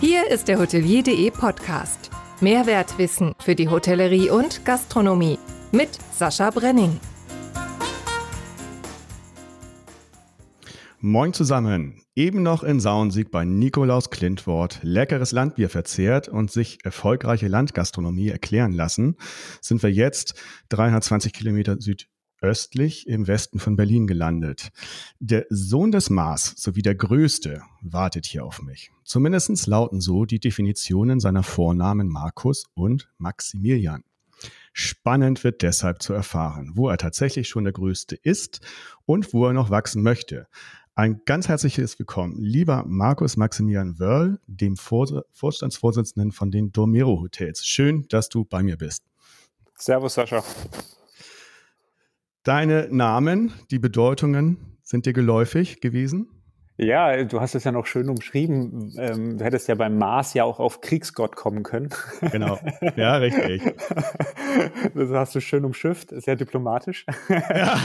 Hier ist der Hotelier.de Podcast. Mehrwertwissen für die Hotellerie und Gastronomie mit Sascha Brenning. Moin zusammen. Eben noch in Sauensieg bei Nikolaus Klintwort leckeres Landbier verzehrt und sich erfolgreiche Landgastronomie erklären lassen, sind wir jetzt 320 Kilometer südöstlich im Westen von Berlin gelandet. Der Sohn des Mars sowie der Größte wartet hier auf mich. Zumindest lauten so die Definitionen seiner Vornamen Markus und Maximilian. Spannend wird deshalb zu erfahren, wo er tatsächlich schon der Größte ist und wo er noch wachsen möchte. Ein ganz herzliches Willkommen, lieber Markus Maximilian Wörl, dem Vor Vorstandsvorsitzenden von den Dormero Hotels. Schön, dass du bei mir bist. Servus, Sascha. Deine Namen, die Bedeutungen sind dir geläufig gewesen? Ja, du hast es ja noch schön umschrieben. Ähm, du hättest ja beim Mars ja auch auf Kriegsgott kommen können. Genau. Ja, richtig. Das hast du schön umschifft, sehr diplomatisch. Ja,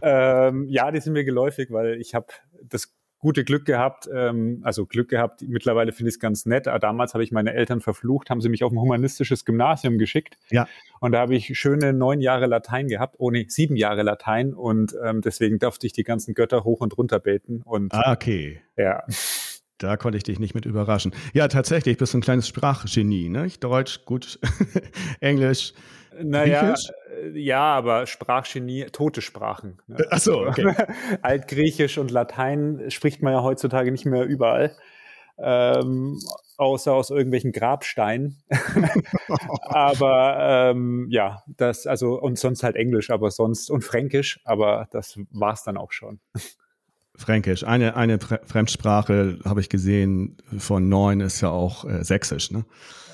ähm, ja die sind mir geläufig, weil ich habe das gute Glück gehabt, ähm, also Glück gehabt, mittlerweile finde ich es ganz nett, aber damals habe ich meine Eltern verflucht, haben sie mich auf ein humanistisches Gymnasium geschickt. Ja. Und da habe ich schöne neun Jahre Latein gehabt, ohne sieben Jahre Latein und ähm, deswegen durfte ich die ganzen Götter hoch und runter beten. Und, ah, okay. Ja. Da konnte ich dich nicht mit überraschen. Ja, tatsächlich, bist du ein kleines Sprachgenie, ne? Deutsch, gut, Englisch, naja, äh, ja, aber Sprachgenie, tote Sprachen. Ne? Ach so, okay. Altgriechisch und Latein spricht man ja heutzutage nicht mehr überall. Ähm, außer aus irgendwelchen Grabsteinen. aber ähm, ja, das, also, und sonst halt Englisch, aber sonst und Fränkisch, aber das war's dann auch schon. Fränkisch. Eine, eine Fremdsprache habe ich gesehen von neun ist ja auch äh, Sächsisch, ne?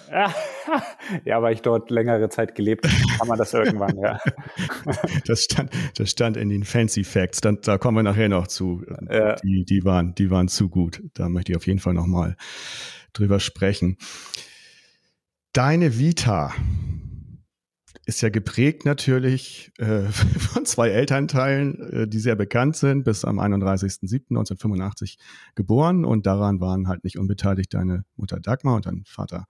ja, weil ich dort längere Zeit gelebt habe, kann man das irgendwann, ja. Das stand, das stand in den Fancy Facts. Dann, da kommen wir nachher noch zu. Ja. Die, die, waren, die waren zu gut. Da möchte ich auf jeden Fall nochmal drüber sprechen. Deine Vita ist ja geprägt natürlich äh, von zwei Elternteilen, äh, die sehr bekannt sind, bis am 31.07.1985 geboren und daran waren halt nicht unbeteiligt deine Mutter Dagmar und dein Vater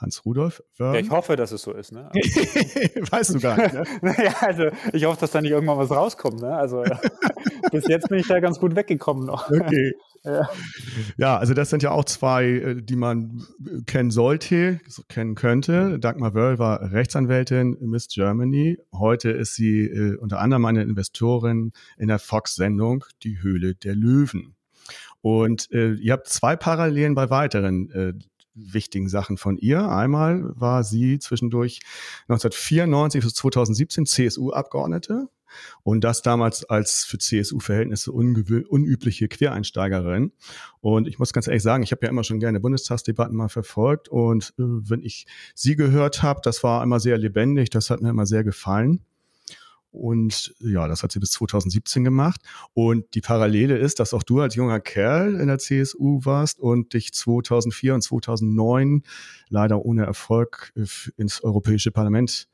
Hans Rudolf. Ja, ich hoffe, dass es so ist. Ne? weißt du gar nicht. Ne? naja, also ich hoffe, dass da nicht irgendwann was rauskommt. Ne? Also bis jetzt bin ich da ganz gut weggekommen noch. Okay. Ja. ja, also das sind ja auch zwei, äh, die man kennen sollte, kennen könnte. Dagmar Wörl war Rechtsanwältin Miss Germany. Heute ist sie äh, unter anderem eine Investorin in der Fox-Sendung Die Höhle der Löwen. Und äh, ihr habt zwei Parallelen bei weiteren äh, wichtigen Sachen von ihr. Einmal war sie zwischendurch 1994 bis 2017 CSU-Abgeordnete und das damals als für CSU-Verhältnisse unübliche Quereinsteigerin. Und ich muss ganz ehrlich sagen, ich habe ja immer schon gerne Bundestagsdebatten mal verfolgt und äh, wenn ich sie gehört habe, das war immer sehr lebendig, das hat mir immer sehr gefallen. Und ja, das hat sie bis 2017 gemacht. Und die Parallele ist, dass auch du als junger Kerl in der CSU warst und dich 2004 und 2009 leider ohne Erfolg äh, ins Europäische Parlament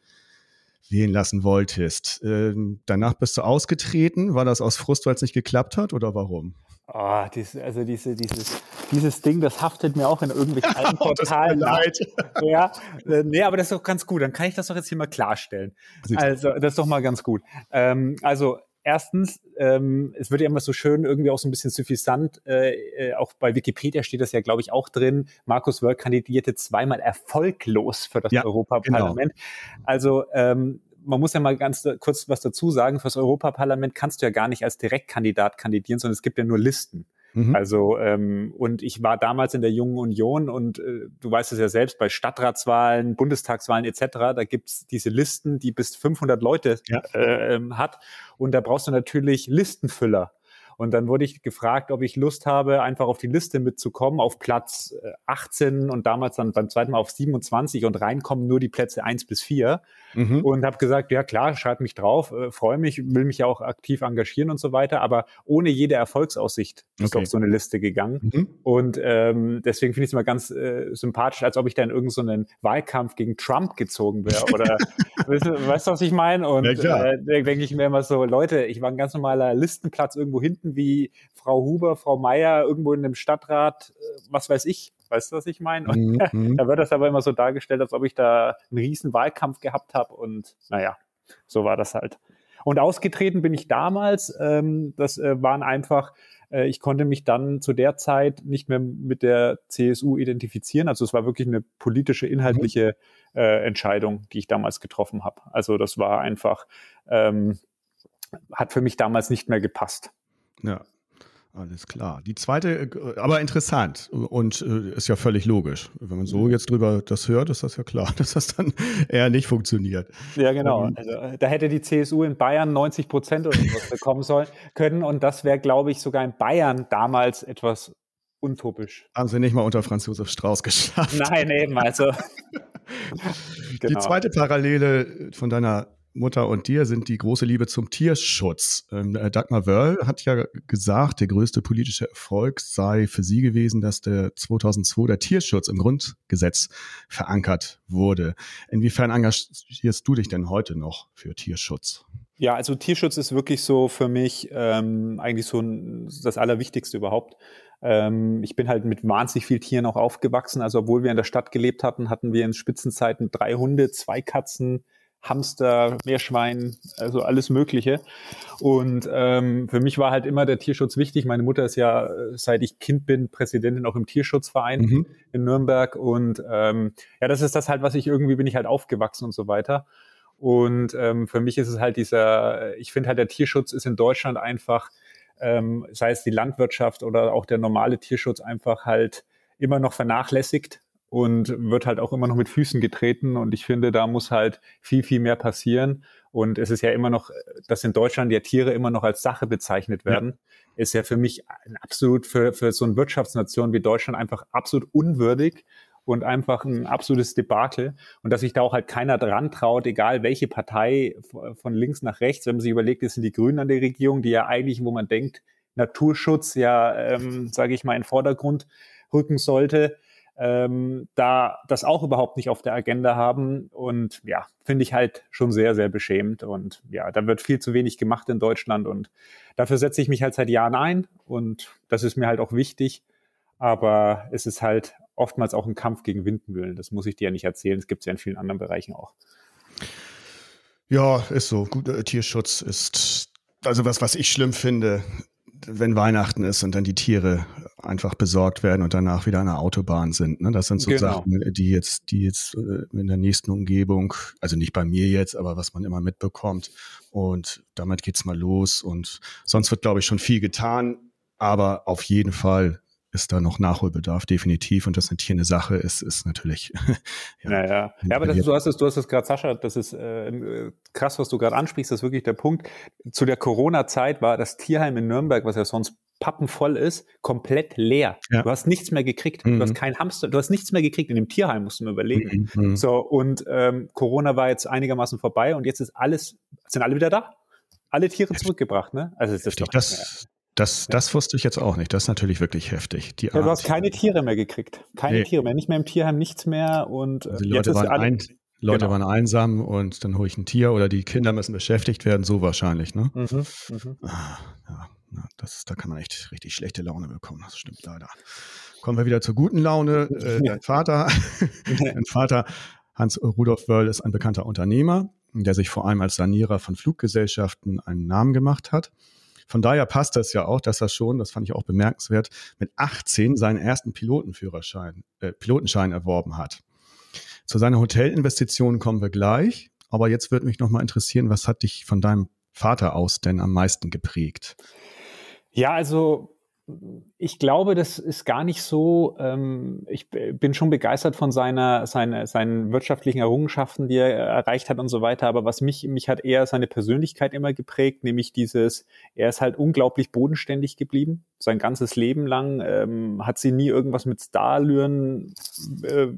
wählen lassen wolltest. Ähm, danach bist du ausgetreten. War das aus Frust, weil es nicht geklappt hat oder warum? Oh, dies, also diese, dieses, dieses Ding, das haftet mir auch in irgendwelchen alten Portalen. leid. Ja, äh, nee, aber das ist doch ganz gut. Dann kann ich das doch jetzt hier mal klarstellen. Also, das ist doch mal ganz gut. Ähm, also, erstens, ähm, es wird ja immer so schön, irgendwie auch so ein bisschen suffisant, äh, äh, auch bei Wikipedia steht das ja, glaube ich, auch drin. Markus Wörl kandidierte zweimal erfolglos für das ja, Europaparlament. Genau. Also ähm, man muss ja mal ganz kurz was dazu sagen, fürs Europaparlament kannst du ja gar nicht als Direktkandidat kandidieren, sondern es gibt ja nur Listen. Mhm. Also ähm, und ich war damals in der Jungen Union und äh, du weißt es ja selbst, bei Stadtratswahlen, Bundestagswahlen etc., da gibt's diese Listen, die bis 500 Leute ja. äh, ähm, hat und da brauchst du natürlich Listenfüller. Und dann wurde ich gefragt, ob ich Lust habe, einfach auf die Liste mitzukommen, auf Platz 18 äh, und damals dann beim zweiten Mal auf 27 und reinkommen nur die Plätze 1 bis 4. Mhm. Und habe gesagt, ja klar, schreib mich drauf, äh, freue mich, will mich ja auch aktiv engagieren und so weiter, aber ohne jede Erfolgsaussicht ist okay. auf so eine Liste gegangen. Mhm. Und ähm, deswegen finde ich es immer ganz äh, sympathisch, als ob ich da in irgendeinen so Wahlkampf gegen Trump gezogen wäre. Oder weißt, du, weißt du, was ich meine? Und ja, äh, denke ich mir immer so, Leute, ich war ein ganz normaler Listenplatz irgendwo hinten finden wie Frau Huber, Frau Meier irgendwo in dem Stadtrat, äh, was weiß ich. Weißt du, was ich meine? Mhm. mhm. da wird das aber immer so dargestellt, als ob ich da einen riesen Wahlkampf gehabt habe und naja, so war das halt. Und ausgetreten bin ich damals. Ähm, das äh, waren einfach, äh, ich konnte mich dann zu der Zeit nicht mehr mit der CSU identifizieren. Also es war wirklich eine politische, inhaltliche äh, Entscheidung, die ich damals getroffen habe. Also das war einfach, ähm, hat für mich damals nicht mehr gepasst. Ja, alles klar. Die zweite, äh, aber interessant und äh, ist ja völlig logisch. Wenn man so mhm. jetzt drüber das hört, ist das ja klar, dass das dann eher nicht funktioniert. Ja, genau. Also, äh, da hätte die CSU in Bayern 90 Prozent oder was bekommen sollen können und das wäre, glaube ich, sogar in Bayern damals etwas untopisch. Haben sie nicht mal unter Franz Josef Strauß geschafft. Nein, eben, also. genau. Die zweite Parallele von deiner Mutter und dir sind die große Liebe zum Tierschutz. Ähm, äh, Dagmar Wörl hat ja gesagt, der größte politische Erfolg sei für sie gewesen, dass der 2002 der Tierschutz im Grundgesetz verankert wurde. Inwiefern engagierst du dich denn heute noch für Tierschutz? Ja, also Tierschutz ist wirklich so für mich ähm, eigentlich so ein, das Allerwichtigste überhaupt. Ähm, ich bin halt mit wahnsinnig viel Tieren auch aufgewachsen. Also obwohl wir in der Stadt gelebt hatten, hatten wir in Spitzenzeiten drei Hunde, zwei Katzen, Hamster, Meerschwein, also alles Mögliche. Und ähm, für mich war halt immer der Tierschutz wichtig. Meine Mutter ist ja, seit ich Kind bin, Präsidentin auch im Tierschutzverein mhm. in Nürnberg. Und ähm, ja, das ist das halt, was ich irgendwie bin ich halt aufgewachsen und so weiter. Und ähm, für mich ist es halt dieser, ich finde halt, der Tierschutz ist in Deutschland einfach, ähm, sei es die Landwirtschaft oder auch der normale Tierschutz, einfach halt immer noch vernachlässigt und wird halt auch immer noch mit Füßen getreten. Und ich finde, da muss halt viel, viel mehr passieren. Und es ist ja immer noch, dass in Deutschland ja Tiere immer noch als Sache bezeichnet werden, ja. ist ja für mich ein absolut für, für so eine Wirtschaftsnation wie Deutschland einfach absolut unwürdig und einfach ein absolutes Debakel. Und dass sich da auch halt keiner dran traut, egal welche Partei von links nach rechts, wenn man sich überlegt, es sind die Grünen an der Regierung, die ja eigentlich, wo man denkt, Naturschutz ja, ähm, sage ich mal, in Vordergrund rücken sollte, ähm, da das auch überhaupt nicht auf der Agenda haben. Und ja, finde ich halt schon sehr, sehr beschämend. Und ja, da wird viel zu wenig gemacht in Deutschland. Und dafür setze ich mich halt seit Jahren ein. Und das ist mir halt auch wichtig. Aber es ist halt oftmals auch ein Kampf gegen Windmühlen. Das muss ich dir ja nicht erzählen. Das gibt es ja in vielen anderen Bereichen auch. Ja, ist so. Guter Tierschutz ist also was, was ich schlimm finde, wenn Weihnachten ist und dann die Tiere einfach besorgt werden und danach wieder an der Autobahn sind. Ne? Das sind so genau. Sachen, die jetzt, die jetzt äh, in der nächsten Umgebung, also nicht bei mir jetzt, aber was man immer mitbekommt. Und damit geht's mal los. Und sonst wird, glaube ich, schon viel getan. Aber auf jeden Fall ist da noch Nachholbedarf, definitiv. Und dass eine Tier eine Sache ist, ist natürlich. ja, naja. ja, aber das, du hast es, du hast es gerade, Sascha, das ist äh, krass, was du gerade ansprichst, das ist wirklich der Punkt. Zu der Corona-Zeit war das Tierheim in Nürnberg, was ja sonst pappenvoll ist, komplett leer. Ja. Du hast nichts mehr gekriegt. Mhm. Du hast mhm. kein Hamster, du hast nichts mehr gekriegt. In dem Tierheim musst du mir überlegen. Mhm. mhm. So, und ähm, Corona war jetzt einigermaßen vorbei und jetzt ist alles, sind alle wieder da. Alle Tiere zurückgebracht, ne? Also das ist doch das, das, das wusste ich jetzt auch nicht. Das ist natürlich wirklich heftig. Die ja, du hast keine Tiere mehr gekriegt. Keine nee. Tiere mehr. Nicht mehr im Tierheim, nichts mehr. Und also die Leute, waren, ein, Leute genau. waren einsam und dann hole ich ein Tier oder die Kinder müssen beschäftigt werden, so wahrscheinlich. Ne? Mhm, mhm. Ah, ja, das, da kann man echt richtig schlechte Laune bekommen. Das stimmt leider. Kommen wir wieder zur guten Laune. Äh, dein Vater, dein Vater Hans Rudolf Wörl ist ein bekannter Unternehmer, der sich vor allem als Sanierer von Fluggesellschaften einen Namen gemacht hat. Von daher passt das ja auch, dass er schon, das fand ich auch bemerkenswert, mit 18 seinen ersten Pilotenführerschein, äh, Pilotenschein erworben hat. Zu seiner Hotelinvestition kommen wir gleich. Aber jetzt würde mich noch mal interessieren, was hat dich von deinem Vater aus denn am meisten geprägt? Ja, also ich glaube, das ist gar nicht so. Ähm, ich bin schon begeistert von seiner, seine, seinen wirtschaftlichen Errungenschaften, die er erreicht hat und so weiter. Aber was mich, mich hat eher seine Persönlichkeit immer geprägt, nämlich dieses, er ist halt unglaublich bodenständig geblieben. Sein ganzes Leben lang ähm, hat sie nie irgendwas mit Starlüren äh,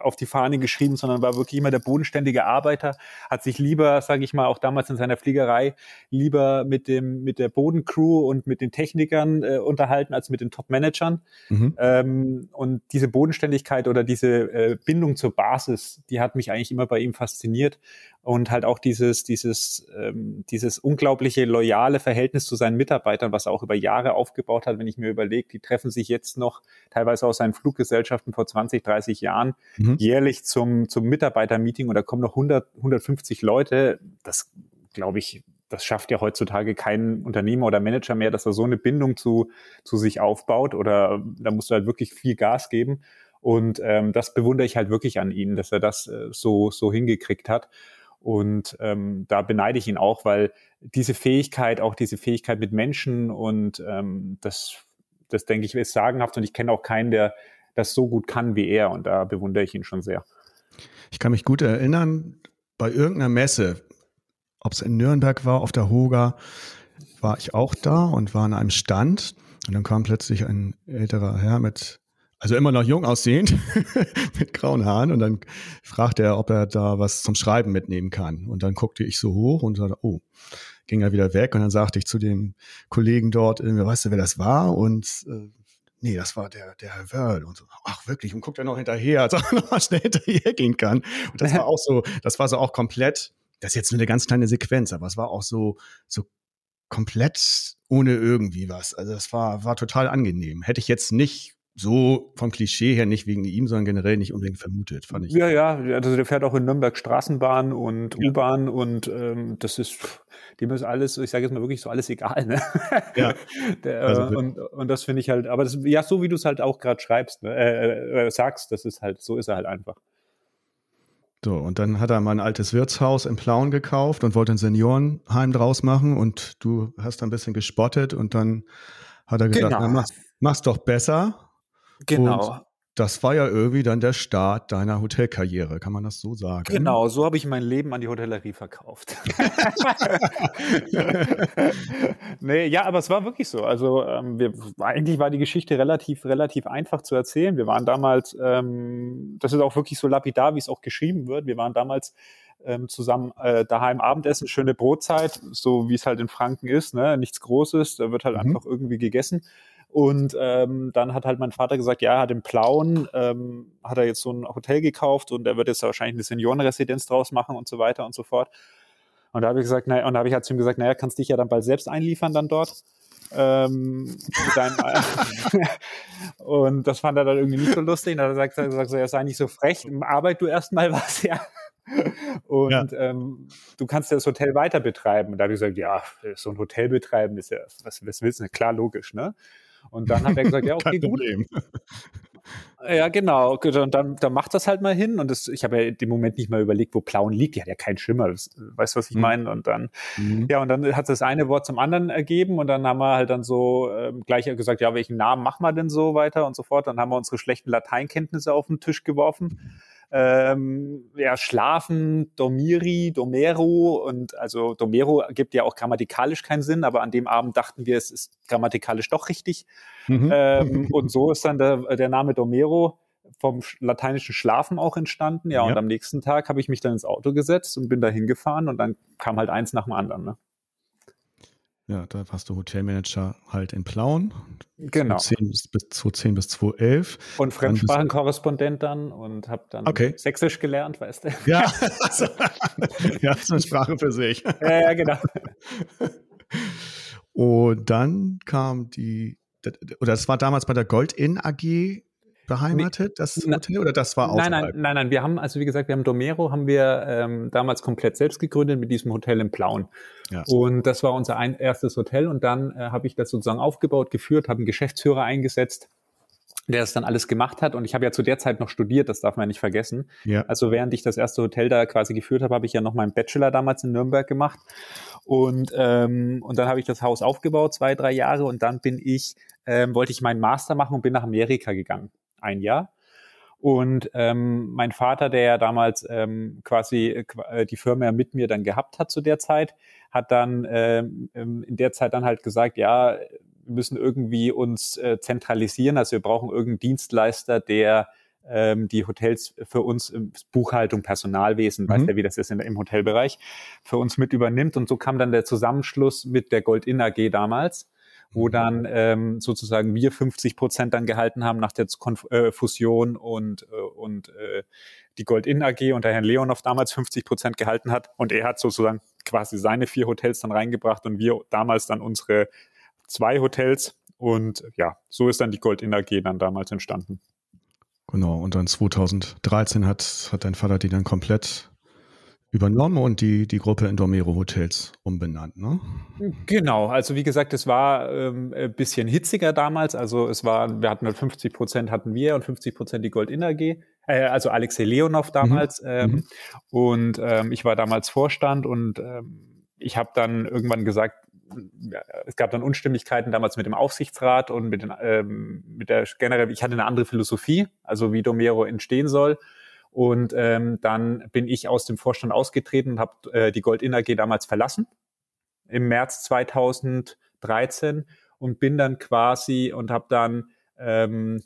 auf die Fahne geschrieben, sondern war wirklich immer der bodenständige Arbeiter, hat sich lieber, sage ich mal, auch damals in seiner Fliegerei, lieber mit dem mit der Bodencrew und mit den Technikern äh, unterhalten als mit den Top-Managern. Mhm. Ähm, und diese Bodenständigkeit oder diese äh, Bindung zur Basis, die hat mich eigentlich immer bei ihm fasziniert. Und halt auch dieses, dieses, ähm, dieses unglaubliche loyale Verhältnis zu seinen Mitarbeitern, was er auch über Jahre aufgebaut hat, wenn ich mir überlege, die treffen sich jetzt noch teilweise aus seinen Fluggesellschaften vor 20, 30 Jahren mhm. jährlich zum, zum Mitarbeitermeeting und da kommen noch 100, 150 Leute. Das glaube ich, das schafft ja heutzutage kein Unternehmer oder Manager mehr, dass er so eine Bindung zu, zu sich aufbaut oder da musst du halt wirklich viel Gas geben. Und ähm, das bewundere ich halt wirklich an ihm, dass er das äh, so, so hingekriegt hat. Und ähm, da beneide ich ihn auch, weil diese Fähigkeit, auch diese Fähigkeit mit Menschen und ähm, das, das denke ich, ist sagenhaft und ich kenne auch keinen, der das so gut kann wie er und da bewundere ich ihn schon sehr. Ich kann mich gut erinnern, bei irgendeiner Messe, ob es in Nürnberg war, auf der Hoga, war ich auch da und war an einem Stand und dann kam plötzlich ein älterer Herr mit also immer noch jung aussehend, mit grauen Haaren. Und dann fragte er, ob er da was zum Schreiben mitnehmen kann. Und dann guckte ich so hoch und sagte, oh, ging er wieder weg. Und dann sagte ich zu dem Kollegen dort, weißt du, wer das war? Und äh, nee, das war der, der Herr Wörl. Und so, ach wirklich, und guckt er noch hinterher, als er noch mal schnell hinterher gehen kann. Und das war auch so, das war so auch komplett, das ist jetzt nur eine ganz kleine Sequenz, aber es war auch so, so komplett ohne irgendwie was. Also es war, war total angenehm. Hätte ich jetzt nicht so vom Klischee her nicht wegen ihm, sondern generell nicht unbedingt vermutet, fand ich. Ja, ja, also der fährt auch in Nürnberg Straßenbahn und ja. U-Bahn und ähm, das ist, dem ist alles, ich sage jetzt mal wirklich so alles egal, ne? Ja. der, also, und, und das finde ich halt, aber das, ja, so wie du es halt auch gerade schreibst, ne? äh, äh, sagst, das ist halt, so ist er halt einfach. So, und dann hat er mal ein altes Wirtshaus in Plauen gekauft und wollte ein Seniorenheim draus machen und du hast ein bisschen gespottet und dann hat er gesagt, genau. na, mach's, mach's doch besser Genau. Und das war ja irgendwie dann der Start deiner Hotelkarriere, kann man das so sagen? Genau, so habe ich mein Leben an die Hotellerie verkauft. nee, ja, aber es war wirklich so. Also ähm, wir, eigentlich war die Geschichte relativ, relativ einfach zu erzählen. Wir waren damals, ähm, das ist auch wirklich so lapidar, wie es auch geschrieben wird. Wir waren damals ähm, zusammen äh, daheim Abendessen, schöne Brotzeit, so wie es halt in Franken ist, ne? nichts Großes, da wird halt mhm. einfach irgendwie gegessen. Und ähm, dann hat halt mein Vater gesagt, ja, er hat im Plauen, ähm, hat er jetzt so ein Hotel gekauft und er wird jetzt wahrscheinlich eine Seniorenresidenz draus machen und so weiter und so fort. Und da habe ich gesagt, naja, und da habe ich halt zu ihm gesagt, naja, kannst dich ja dann bald selbst einliefern dann dort. Ähm, und das fand er dann irgendwie nicht so lustig. Und dann hat er gesagt, er sei nicht so frech, arbeit du erstmal was, ja. Und ja. ähm, du kannst ja das Hotel weiter betreiben. Und da habe ich gesagt, ja, so ein Hotel betreiben ist ja, was, was willst du? Klar, logisch, ne? Und dann hat er gesagt, ja, okay, gut. Ja, genau. Und dann, dann macht das halt mal hin. Und das, ich habe ja im Moment nicht mal überlegt, wo Plauen liegt. Die hat ja keinen Schimmer. Das, weißt du, was ich mhm. meine? Und dann, mhm. ja, und dann hat das eine Wort zum anderen ergeben. Und dann haben wir halt dann so ähm, gleich gesagt, ja, welchen Namen machen wir denn so weiter und so fort. Dann haben wir unsere schlechten Lateinkenntnisse auf den Tisch geworfen ähm, ja, Schlafen, Domiri, Domero und also Domero gibt ja auch grammatikalisch keinen Sinn, aber an dem Abend dachten wir, es ist grammatikalisch doch richtig. Mhm. Ähm, und so ist dann der, der Name Domero vom lateinischen Schlafen auch entstanden. Ja, ja. und am nächsten Tag habe ich mich dann ins Auto gesetzt und bin da hingefahren und dann kam halt eins nach dem anderen. Ne? Ja, da warst du Hotelmanager halt in Plauen. Genau. 2010 bis, 2010 bis 2011. Und Fremdsprachenkorrespondent dann und habe dann okay. Sächsisch gelernt, weißt du. Ja, also, ja, das ist eine Sprache für sich. Ja, ja, genau. Und dann kam die, oder das war damals bei der Gold Inn AG beheimatet, das Hotel, oder das war außerhalb? Nein, nein, nein, nein. Wir haben, also wie gesagt, wir haben Domero, haben wir ähm, damals komplett selbst gegründet mit diesem Hotel in Plauen. Ja. Und das war unser ein, erstes Hotel und dann äh, habe ich das sozusagen aufgebaut, geführt, habe einen Geschäftsführer eingesetzt, der das dann alles gemacht hat. Und ich habe ja zu der Zeit noch studiert, das darf man nicht vergessen. Ja. Also während ich das erste Hotel da quasi geführt habe, habe ich ja noch meinen Bachelor damals in Nürnberg gemacht. Und, ähm, und dann habe ich das Haus aufgebaut, zwei, drei Jahre. Und dann bin ich, ähm, wollte ich meinen Master machen und bin nach Amerika gegangen ein Jahr. Und ähm, mein Vater, der ja damals ähm, quasi äh, die Firma mit mir dann gehabt hat zu der Zeit, hat dann ähm, ähm, in der Zeit dann halt gesagt, ja, wir müssen irgendwie uns äh, zentralisieren. Also wir brauchen irgendeinen Dienstleister, der ähm, die Hotels für uns im Buchhaltung, Personalwesen, mhm. weiß ja, wie das ist in, im Hotelbereich, für uns mit übernimmt. Und so kam dann der Zusammenschluss mit der Gold Inn AG damals. Wo mhm. dann ähm, sozusagen wir 50 Prozent dann gehalten haben nach der Konf äh, Fusion und, äh, und äh, die Gold Inn AG und der Herrn Leonov damals 50 Prozent gehalten hat. Und er hat sozusagen quasi seine vier Hotels dann reingebracht und wir damals dann unsere zwei Hotels. Und ja, so ist dann die Gold Inn AG dann damals entstanden. Genau, und dann 2013 hat, hat dein Vater die dann komplett übernommen und die, die Gruppe in Dormero Hotels umbenannt, ne? Genau, also wie gesagt, es war ähm, ein bisschen hitziger damals. Also es war, wir hatten 50 Prozent hatten wir und 50 Prozent die Gold AG, äh, also Alexei Leonov damals. Mhm. Ähm, mhm. Und ähm, ich war damals Vorstand und ähm, ich habe dann irgendwann gesagt, es gab dann Unstimmigkeiten damals mit dem Aufsichtsrat und mit, den, ähm, mit der generell, ich hatte eine andere Philosophie, also wie Domero entstehen soll. Und ähm, dann bin ich aus dem Vorstand ausgetreten und habe äh, die Gold Inn AG damals verlassen im März 2013 und bin dann quasi und habe dann ähm,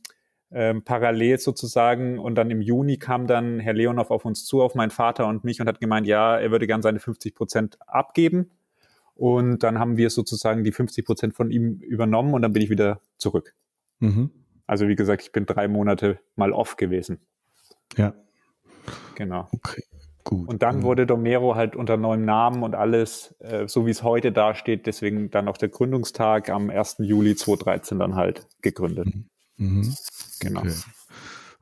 ähm, parallel sozusagen und dann im Juni kam dann Herr Leonov auf uns zu, auf meinen Vater und mich und hat gemeint, ja, er würde gern seine 50 Prozent abgeben und dann haben wir sozusagen die 50 Prozent von ihm übernommen und dann bin ich wieder zurück. Mhm. Also wie gesagt, ich bin drei Monate mal off gewesen. Ja. Genau. Okay. Gut. Und dann wurde Domero halt unter neuem Namen und alles, äh, so wie es heute dasteht, deswegen dann auch der Gründungstag am 1. Juli 2013 dann halt gegründet. Mhm. mhm. Genau. Okay.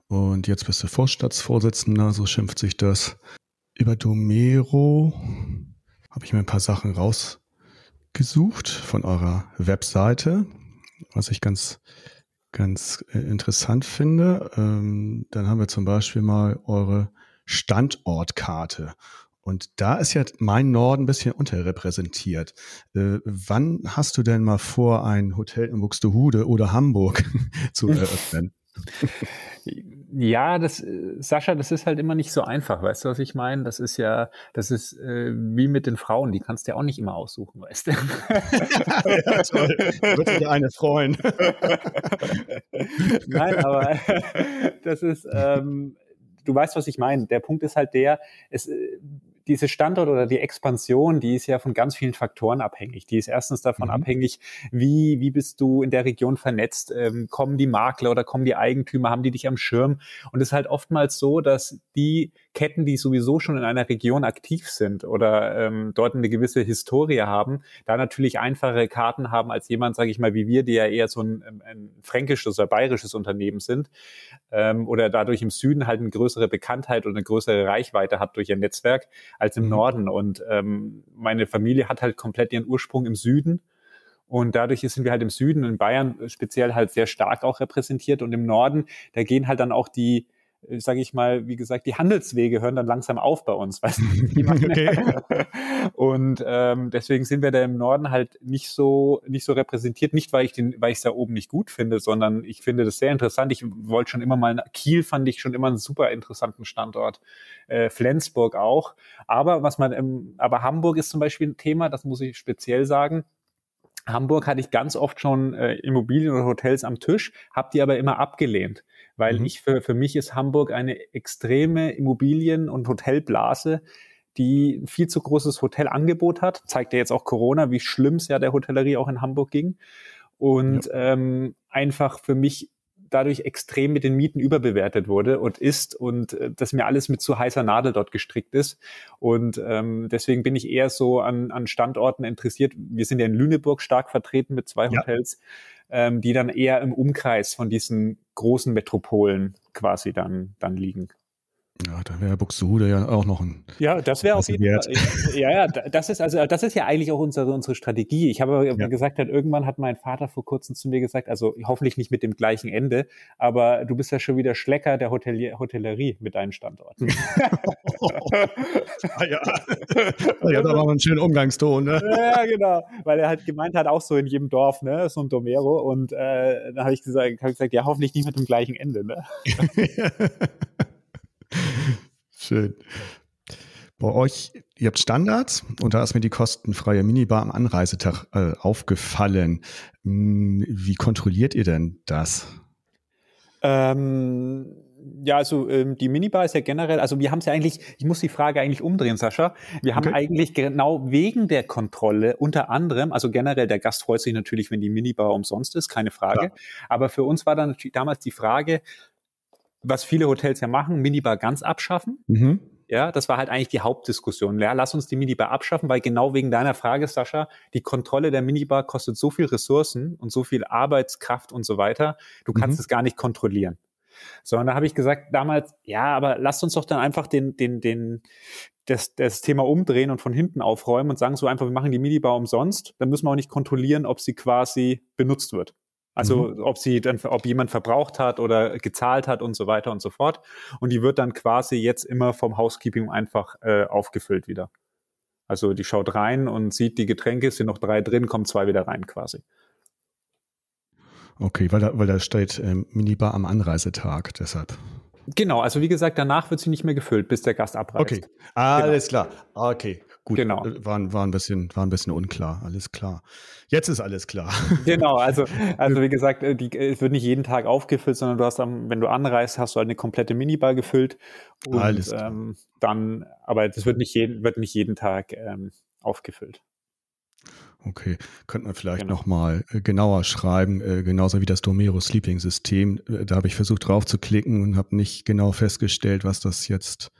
Und jetzt bist du Vorstandsvorsitzender, so schimpft sich das. Über Domero habe ich mir ein paar Sachen rausgesucht von eurer Webseite, was ich ganz, ganz äh, interessant finde. Ähm, dann haben wir zum Beispiel mal eure Standortkarte. Und da ist ja mein Norden ein bisschen unterrepräsentiert. Äh, wann hast du denn mal vor, ein Hotel in Buxtehude oder Hamburg zu eröffnen? Ja, das, äh, Sascha, das ist halt immer nicht so einfach, weißt du, was ich meine? Das ist ja, das ist äh, wie mit den Frauen, die kannst du ja auch nicht immer aussuchen, weißt du? ja, toll. Würde dir eine freuen. Nein, aber das ist, ähm, du weißt, was ich meine. Der Punkt ist halt der, es, äh, diese Standort oder die Expansion, die ist ja von ganz vielen Faktoren abhängig. Die ist erstens davon mhm. abhängig, wie, wie bist du in der Region vernetzt? Ähm, kommen die Makler oder kommen die Eigentümer? Haben die dich am Schirm? Und es ist halt oftmals so, dass die Ketten, die sowieso schon in einer Region aktiv sind oder ähm, dort eine gewisse Historie haben, da natürlich einfache Karten haben als jemand, sage ich mal, wie wir, die ja eher so ein, ähm, ein fränkisches oder bayerisches Unternehmen sind ähm, oder dadurch im Süden halt eine größere Bekanntheit oder eine größere Reichweite hat durch ihr Netzwerk als im mhm. Norden. Und ähm, meine Familie hat halt komplett ihren Ursprung im Süden. Und dadurch sind wir halt im Süden, in Bayern speziell halt sehr stark auch repräsentiert. Und im Norden, da gehen halt dann auch die, äh, sage ich mal, wie gesagt, die Handelswege hören dann langsam auf bei uns. Weißt du, okay. Und ähm, deswegen sind wir da im Norden halt nicht so nicht so repräsentiert. Nicht weil ich den, weil ich es da oben nicht gut finde, sondern ich finde das sehr interessant. Ich wollte schon immer mal Kiel fand ich schon immer einen super interessanten Standort. Äh, Flensburg auch. Aber was man, ähm, aber Hamburg ist zum Beispiel ein Thema. Das muss ich speziell sagen. Hamburg hatte ich ganz oft schon äh, Immobilien oder Hotels am Tisch, habe die aber immer abgelehnt weil mhm. ich für, für mich ist Hamburg eine extreme Immobilien- und Hotelblase, die ein viel zu großes Hotelangebot hat. Zeigt ja jetzt auch Corona, wie schlimm es ja der Hotellerie auch in Hamburg ging. Und ja. ähm, einfach für mich dadurch extrem mit den Mieten überbewertet wurde und ist und äh, dass mir alles mit zu heißer Nadel dort gestrickt ist. Und ähm, deswegen bin ich eher so an, an Standorten interessiert. Wir sind ja in Lüneburg stark vertreten mit zwei ja. Hotels ähm, die dann eher im Umkreis von diesen großen Metropolen quasi dann, dann liegen. Ja, da wäre Buxtehude ja auch noch ein. Ja, das wäre auf jeden Wert. Fall. Ja, ja, das ist also das ist ja eigentlich auch unsere unsere Strategie. Ich habe ja. gesagt, halt, irgendwann hat mein Vater vor kurzem zu mir gesagt, also hoffentlich nicht mit dem gleichen Ende, aber du bist ja schon wieder Schlecker der Hotelier, Hotellerie mit deinen Standorten. ah, ja, ja, da war mal einen schönen Umgangston, ne? Ja, genau, weil er halt gemeint hat, auch so in jedem Dorf, ne, so ein Domero und äh, dann habe ich gesagt, hab ich gesagt, ja, hoffentlich nicht mit dem gleichen Ende, ne? Schön. Bei euch, ihr habt Standards und da ist mir die kostenfreie Minibar am Anreisetag äh, aufgefallen. Hm, wie kontrolliert ihr denn das? Ähm, Ja, also ähm, die Minibar ist ja generell, also wir haben es ja eigentlich, ich muss die Frage eigentlich umdrehen, Sascha. Wir haben eigentlich genau wegen der Kontrolle unter anderem, also generell der Gast freut sich natürlich, wenn die Minibar umsonst ist, keine Frage. Klar. Aber für uns war dann natürlich damals die Frage, was viele Hotels ja machen, Minibar ganz abschaffen. Mhm. Ja, das war halt eigentlich die Hauptdiskussion. Ja, lass uns die Minibar abschaffen, weil genau wegen deiner Frage, Sascha, die Kontrolle der Minibar kostet so viel Ressourcen und so viel Arbeitskraft und so weiter. Du kannst mhm. es gar nicht kontrollieren. Sondern da habe ich gesagt damals, ja, aber lasst uns doch dann einfach den, den, den, das, das Thema umdrehen und von hinten aufräumen und sagen so einfach, wir machen die Minibar umsonst. Dann müssen wir auch nicht kontrollieren, ob sie quasi benutzt wird. Also mhm. ob sie dann, ob jemand verbraucht hat oder gezahlt hat und so weiter und so fort. Und die wird dann quasi jetzt immer vom Housekeeping einfach äh, aufgefüllt wieder. Also die schaut rein und sieht, die Getränke sind noch drei drin, kommen zwei wieder rein quasi. Okay, weil da, weil da steht ähm, Minibar am Anreisetag, deshalb. Genau, also wie gesagt, danach wird sie nicht mehr gefüllt, bis der Gast abreist. Okay, alles genau. klar. Okay, gut. Genau. Äh, war, war, ein bisschen, war ein bisschen unklar, alles klar. Jetzt ist alles klar. Genau, also, also wie gesagt, äh, die, es wird nicht jeden Tag aufgefüllt, sondern du hast am, wenn du anreist, hast du halt eine komplette Minibar gefüllt. Und, alles klar. Ähm, dann, aber das wird nicht jeden, wird nicht jeden Tag ähm, aufgefüllt. Okay, könnte man vielleicht genau. nochmal äh, genauer schreiben, äh, genauso wie das Domero Sleeping System. Äh, da habe ich versucht drauf zu klicken und habe nicht genau festgestellt, was das jetzt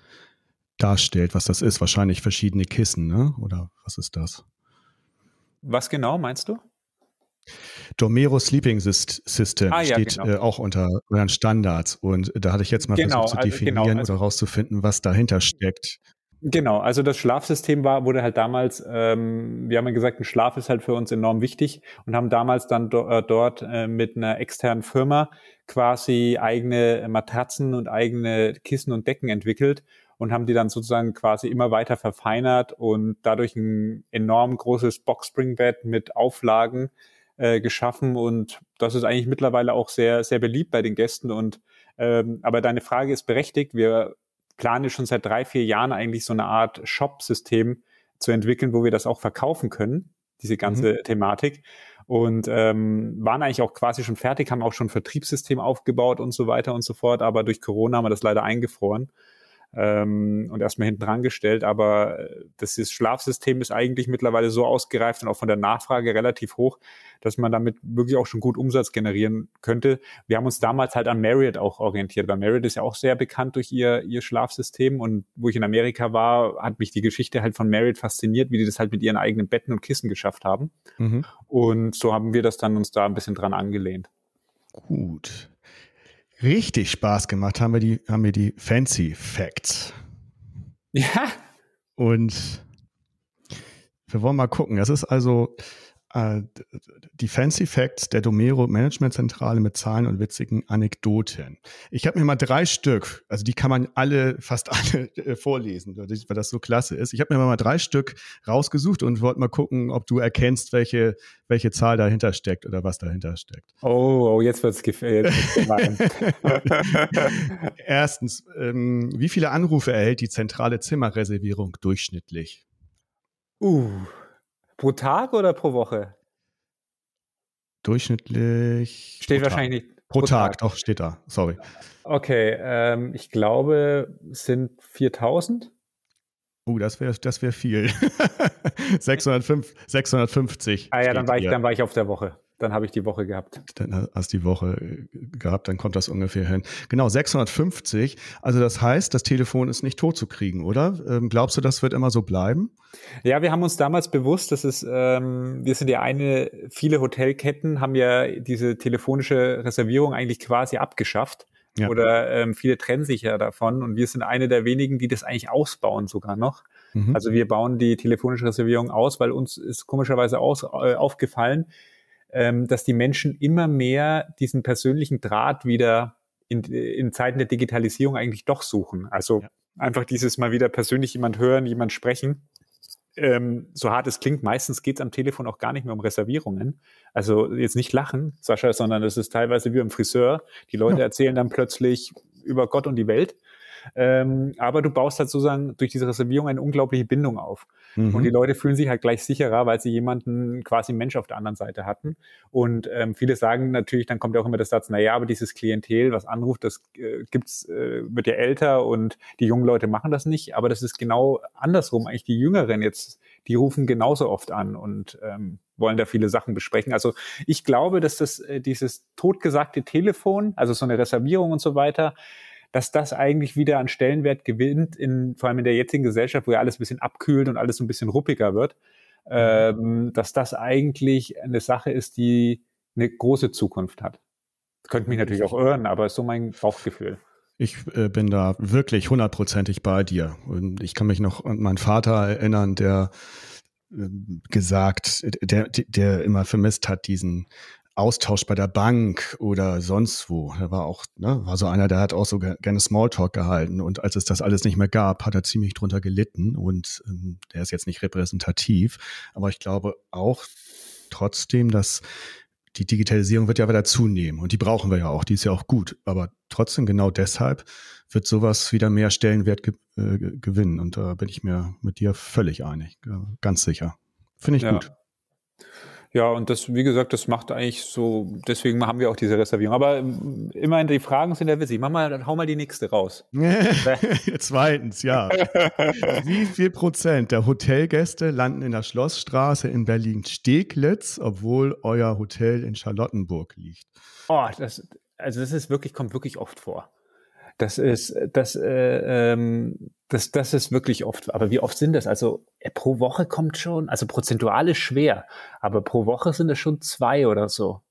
darstellt, was das ist. Wahrscheinlich verschiedene Kissen, ne? Oder was ist das? Was genau meinst du? Domero Sleeping System ah, ja, steht genau. äh, auch unter euren Standards und da hatte ich jetzt mal genau, versucht zu also, genau, definieren also, genau, also, oder herauszufinden, was dahinter steckt. Genau, also das Schlafsystem war, wurde halt damals, ähm, wir haben ja gesagt, ein Schlaf ist halt für uns enorm wichtig und haben damals dann do, äh, dort äh, mit einer externen Firma quasi eigene Matratzen und eigene Kissen und Decken entwickelt und haben die dann sozusagen quasi immer weiter verfeinert und dadurch ein enorm großes Boxspringbett mit Auflagen äh, geschaffen und das ist eigentlich mittlerweile auch sehr, sehr beliebt bei den Gästen und ähm, aber deine Frage ist berechtigt. Wir plane schon seit drei, vier Jahren eigentlich so eine Art Shop-System zu entwickeln, wo wir das auch verkaufen können, diese ganze mhm. Thematik. Und ähm, waren eigentlich auch quasi schon fertig, haben auch schon ein Vertriebssystem aufgebaut und so weiter und so fort. Aber durch Corona haben wir das leider eingefroren ähm, und erstmal hinten dran gestellt. Aber äh, das ist, Schlafsystem ist eigentlich mittlerweile so ausgereift und auch von der Nachfrage relativ hoch, dass man damit wirklich auch schon gut Umsatz generieren könnte. Wir haben uns damals halt an Marriott auch orientiert, weil Marriott ist ja auch sehr bekannt durch ihr, ihr Schlafsystem. Und wo ich in Amerika war, hat mich die Geschichte halt von Marriott fasziniert, wie die das halt mit ihren eigenen Betten und Kissen geschafft haben. Mhm. Und so haben wir das dann uns da ein bisschen dran angelehnt. Gut richtig Spaß gemacht haben wir die, haben wir die Fancy Facts. Ja. Und wir wollen mal gucken. Das ist also die Fancy Facts der Domero Managementzentrale mit Zahlen und witzigen Anekdoten. Ich habe mir mal drei Stück, also die kann man alle, fast alle äh, vorlesen, weil das so klasse ist. Ich habe mir mal drei Stück rausgesucht und wollte mal gucken, ob du erkennst, welche, welche Zahl dahinter steckt oder was dahinter steckt. Oh, oh jetzt wird es gefällt. Erstens, ähm, wie viele Anrufe erhält die zentrale Zimmerreservierung durchschnittlich? Uh. Pro Tag oder pro Woche? Durchschnittlich. Steht wahrscheinlich nicht. Pro, pro Tag, Tag, doch, steht da. Sorry. Okay, ähm, ich glaube, es sind 4000. Oh, das wäre das wär viel. 605, 650. Ah ja, dann war, ich, dann war ich auf der Woche dann habe ich die Woche gehabt. Dann hast du die Woche äh, gehabt, dann kommt das ungefähr hin. Genau, 650. Also das heißt, das Telefon ist nicht tot zu kriegen, oder? Ähm, glaubst du, das wird immer so bleiben? Ja, wir haben uns damals bewusst, dass es, ähm, wir sind ja eine, viele Hotelketten haben ja diese telefonische Reservierung eigentlich quasi abgeschafft. Ja. Oder ähm, viele trennen sich ja davon und wir sind eine der wenigen, die das eigentlich ausbauen sogar noch. Mhm. Also wir bauen die telefonische Reservierung aus, weil uns ist komischerweise aus, äh, aufgefallen, ähm, dass die Menschen immer mehr diesen persönlichen Draht wieder in, in Zeiten der Digitalisierung eigentlich doch suchen. Also ja. einfach dieses mal wieder persönlich jemand hören, jemand sprechen. Ähm, so hart es klingt, meistens geht es am Telefon auch gar nicht mehr um Reservierungen. Also jetzt nicht lachen, Sascha, sondern es ist teilweise wie im Friseur. Die Leute ja. erzählen dann plötzlich über Gott und die Welt. Ähm, aber du baust halt sozusagen durch diese Reservierung eine unglaubliche Bindung auf. Mhm. Und die Leute fühlen sich halt gleich sicherer, weil sie jemanden quasi Mensch auf der anderen Seite hatten. Und ähm, viele sagen natürlich, dann kommt ja auch immer der Satz, na ja, aber dieses Klientel, was anruft, das äh, gibt's, äh, wird ja älter und die jungen Leute machen das nicht. Aber das ist genau andersrum. Eigentlich die Jüngeren jetzt, die rufen genauso oft an und ähm, wollen da viele Sachen besprechen. Also ich glaube, dass das äh, dieses totgesagte Telefon, also so eine Reservierung und so weiter, dass das eigentlich wieder an Stellenwert gewinnt, in, vor allem in der jetzigen Gesellschaft, wo ja alles ein bisschen abkühlt und alles ein bisschen ruppiger wird, ähm, dass das eigentlich eine Sache ist, die eine große Zukunft hat. Könnte mich natürlich auch irren, aber ist so mein Bauchgefühl. Ich äh, bin da wirklich hundertprozentig bei dir. Und ich kann mich noch an meinen Vater erinnern, der äh, gesagt, der, der immer vermisst hat, diesen Austausch bei der Bank oder sonst wo. Er war auch, ne, war so einer, der hat auch so gerne Smalltalk gehalten. Und als es das alles nicht mehr gab, hat er ziemlich drunter gelitten. Und ähm, der ist jetzt nicht repräsentativ. Aber ich glaube auch trotzdem, dass die Digitalisierung wird ja weiter zunehmen und die brauchen wir ja auch, die ist ja auch gut. Aber trotzdem genau deshalb wird sowas wieder mehr Stellenwert ge äh, gewinnen. Und da bin ich mir mit dir völlig einig, ganz sicher. Finde ich ja. gut. Ja, und das, wie gesagt, das macht eigentlich so, deswegen haben wir auch diese Reservierung. Aber ähm, immerhin, die Fragen sind ja witzig. Mach mal, hau mal die nächste raus. Zweitens, ja. Wie viel Prozent der Hotelgäste landen in der Schlossstraße in Berlin-Steglitz, obwohl euer Hotel in Charlottenburg liegt? Oh, das, also das ist wirklich, kommt wirklich oft vor. Das ist, das, äh, ähm, das, das ist wirklich oft. Aber wie oft sind das? Also äh, pro Woche kommt schon, also prozentual ist schwer, aber pro Woche sind es schon zwei oder so.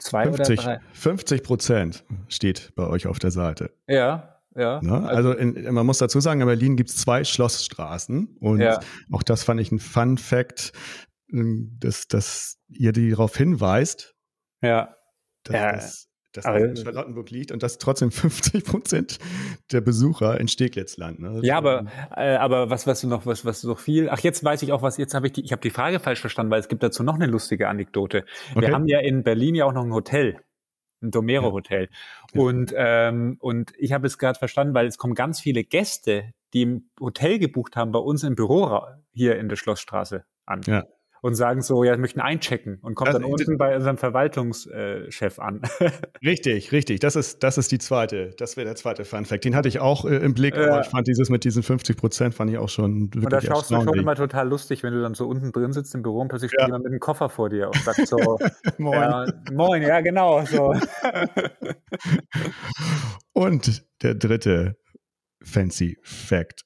Zwei 50, oder drei. 50 Prozent steht bei euch auf der Seite. Ja, ja. Ne? Also in, man muss dazu sagen, in Berlin gibt es zwei Schlossstraßen und ja. auch das fand ich ein Fun Fact, ähm, dass, dass ihr darauf hinweist. Ja. Dass ja. das das aber, in Charlottenburg liegt und dass trotzdem 50 Prozent der Besucher in Steglitz landen. Ne? Ja, aber, äh, aber was, was du noch, was, was du noch viel, ach, jetzt weiß ich auch was, jetzt habe ich die, ich habe die Frage falsch verstanden, weil es gibt dazu noch eine lustige Anekdote. Okay. Wir haben ja in Berlin ja auch noch ein Hotel. Ein Domero-Hotel. Ja. Und, ähm, und ich habe es gerade verstanden, weil es kommen ganz viele Gäste, die im Hotel gebucht haben, bei uns im Büro hier in der Schlossstraße an. Ja und sagen so, ja, möchten einchecken und kommt also, dann unten bei unserem Verwaltungschef an. richtig, richtig. Das ist, das ist die zweite, das wäre der zweite Fun Fact. Den hatte ich auch äh, im Blick, aber ich fand dieses mit diesen 50 Prozent fand ich auch schon wirklich Und da schaust du schon immer total lustig, wenn du dann so unten drin sitzt im Büro und plötzlich steht jemand mit einem Koffer vor dir und sagt so, moin. Ja, moin, ja, genau, so. und der dritte fancy Fact.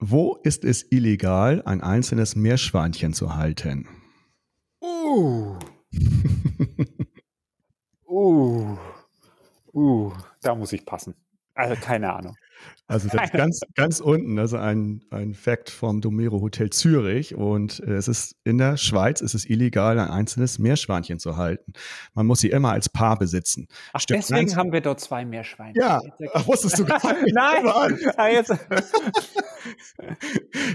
Wo ist es illegal, ein einzelnes Meerschweinchen zu halten? Uh. uh. Uh. Da muss ich passen. Also keine Ahnung. Also das ist ganz, ganz unten, also ein, ein Fact vom Domero Hotel Zürich. Und äh, es ist in der Schweiz ist es illegal, ein einzelnes Meerschweinchen zu halten. Man muss sie immer als Paar besitzen. Ach, Stimmt deswegen ganz, haben wir dort zwei Meerschweinchen. Ja, Ach, wusstest du gar nicht. Nein, ah, jetzt.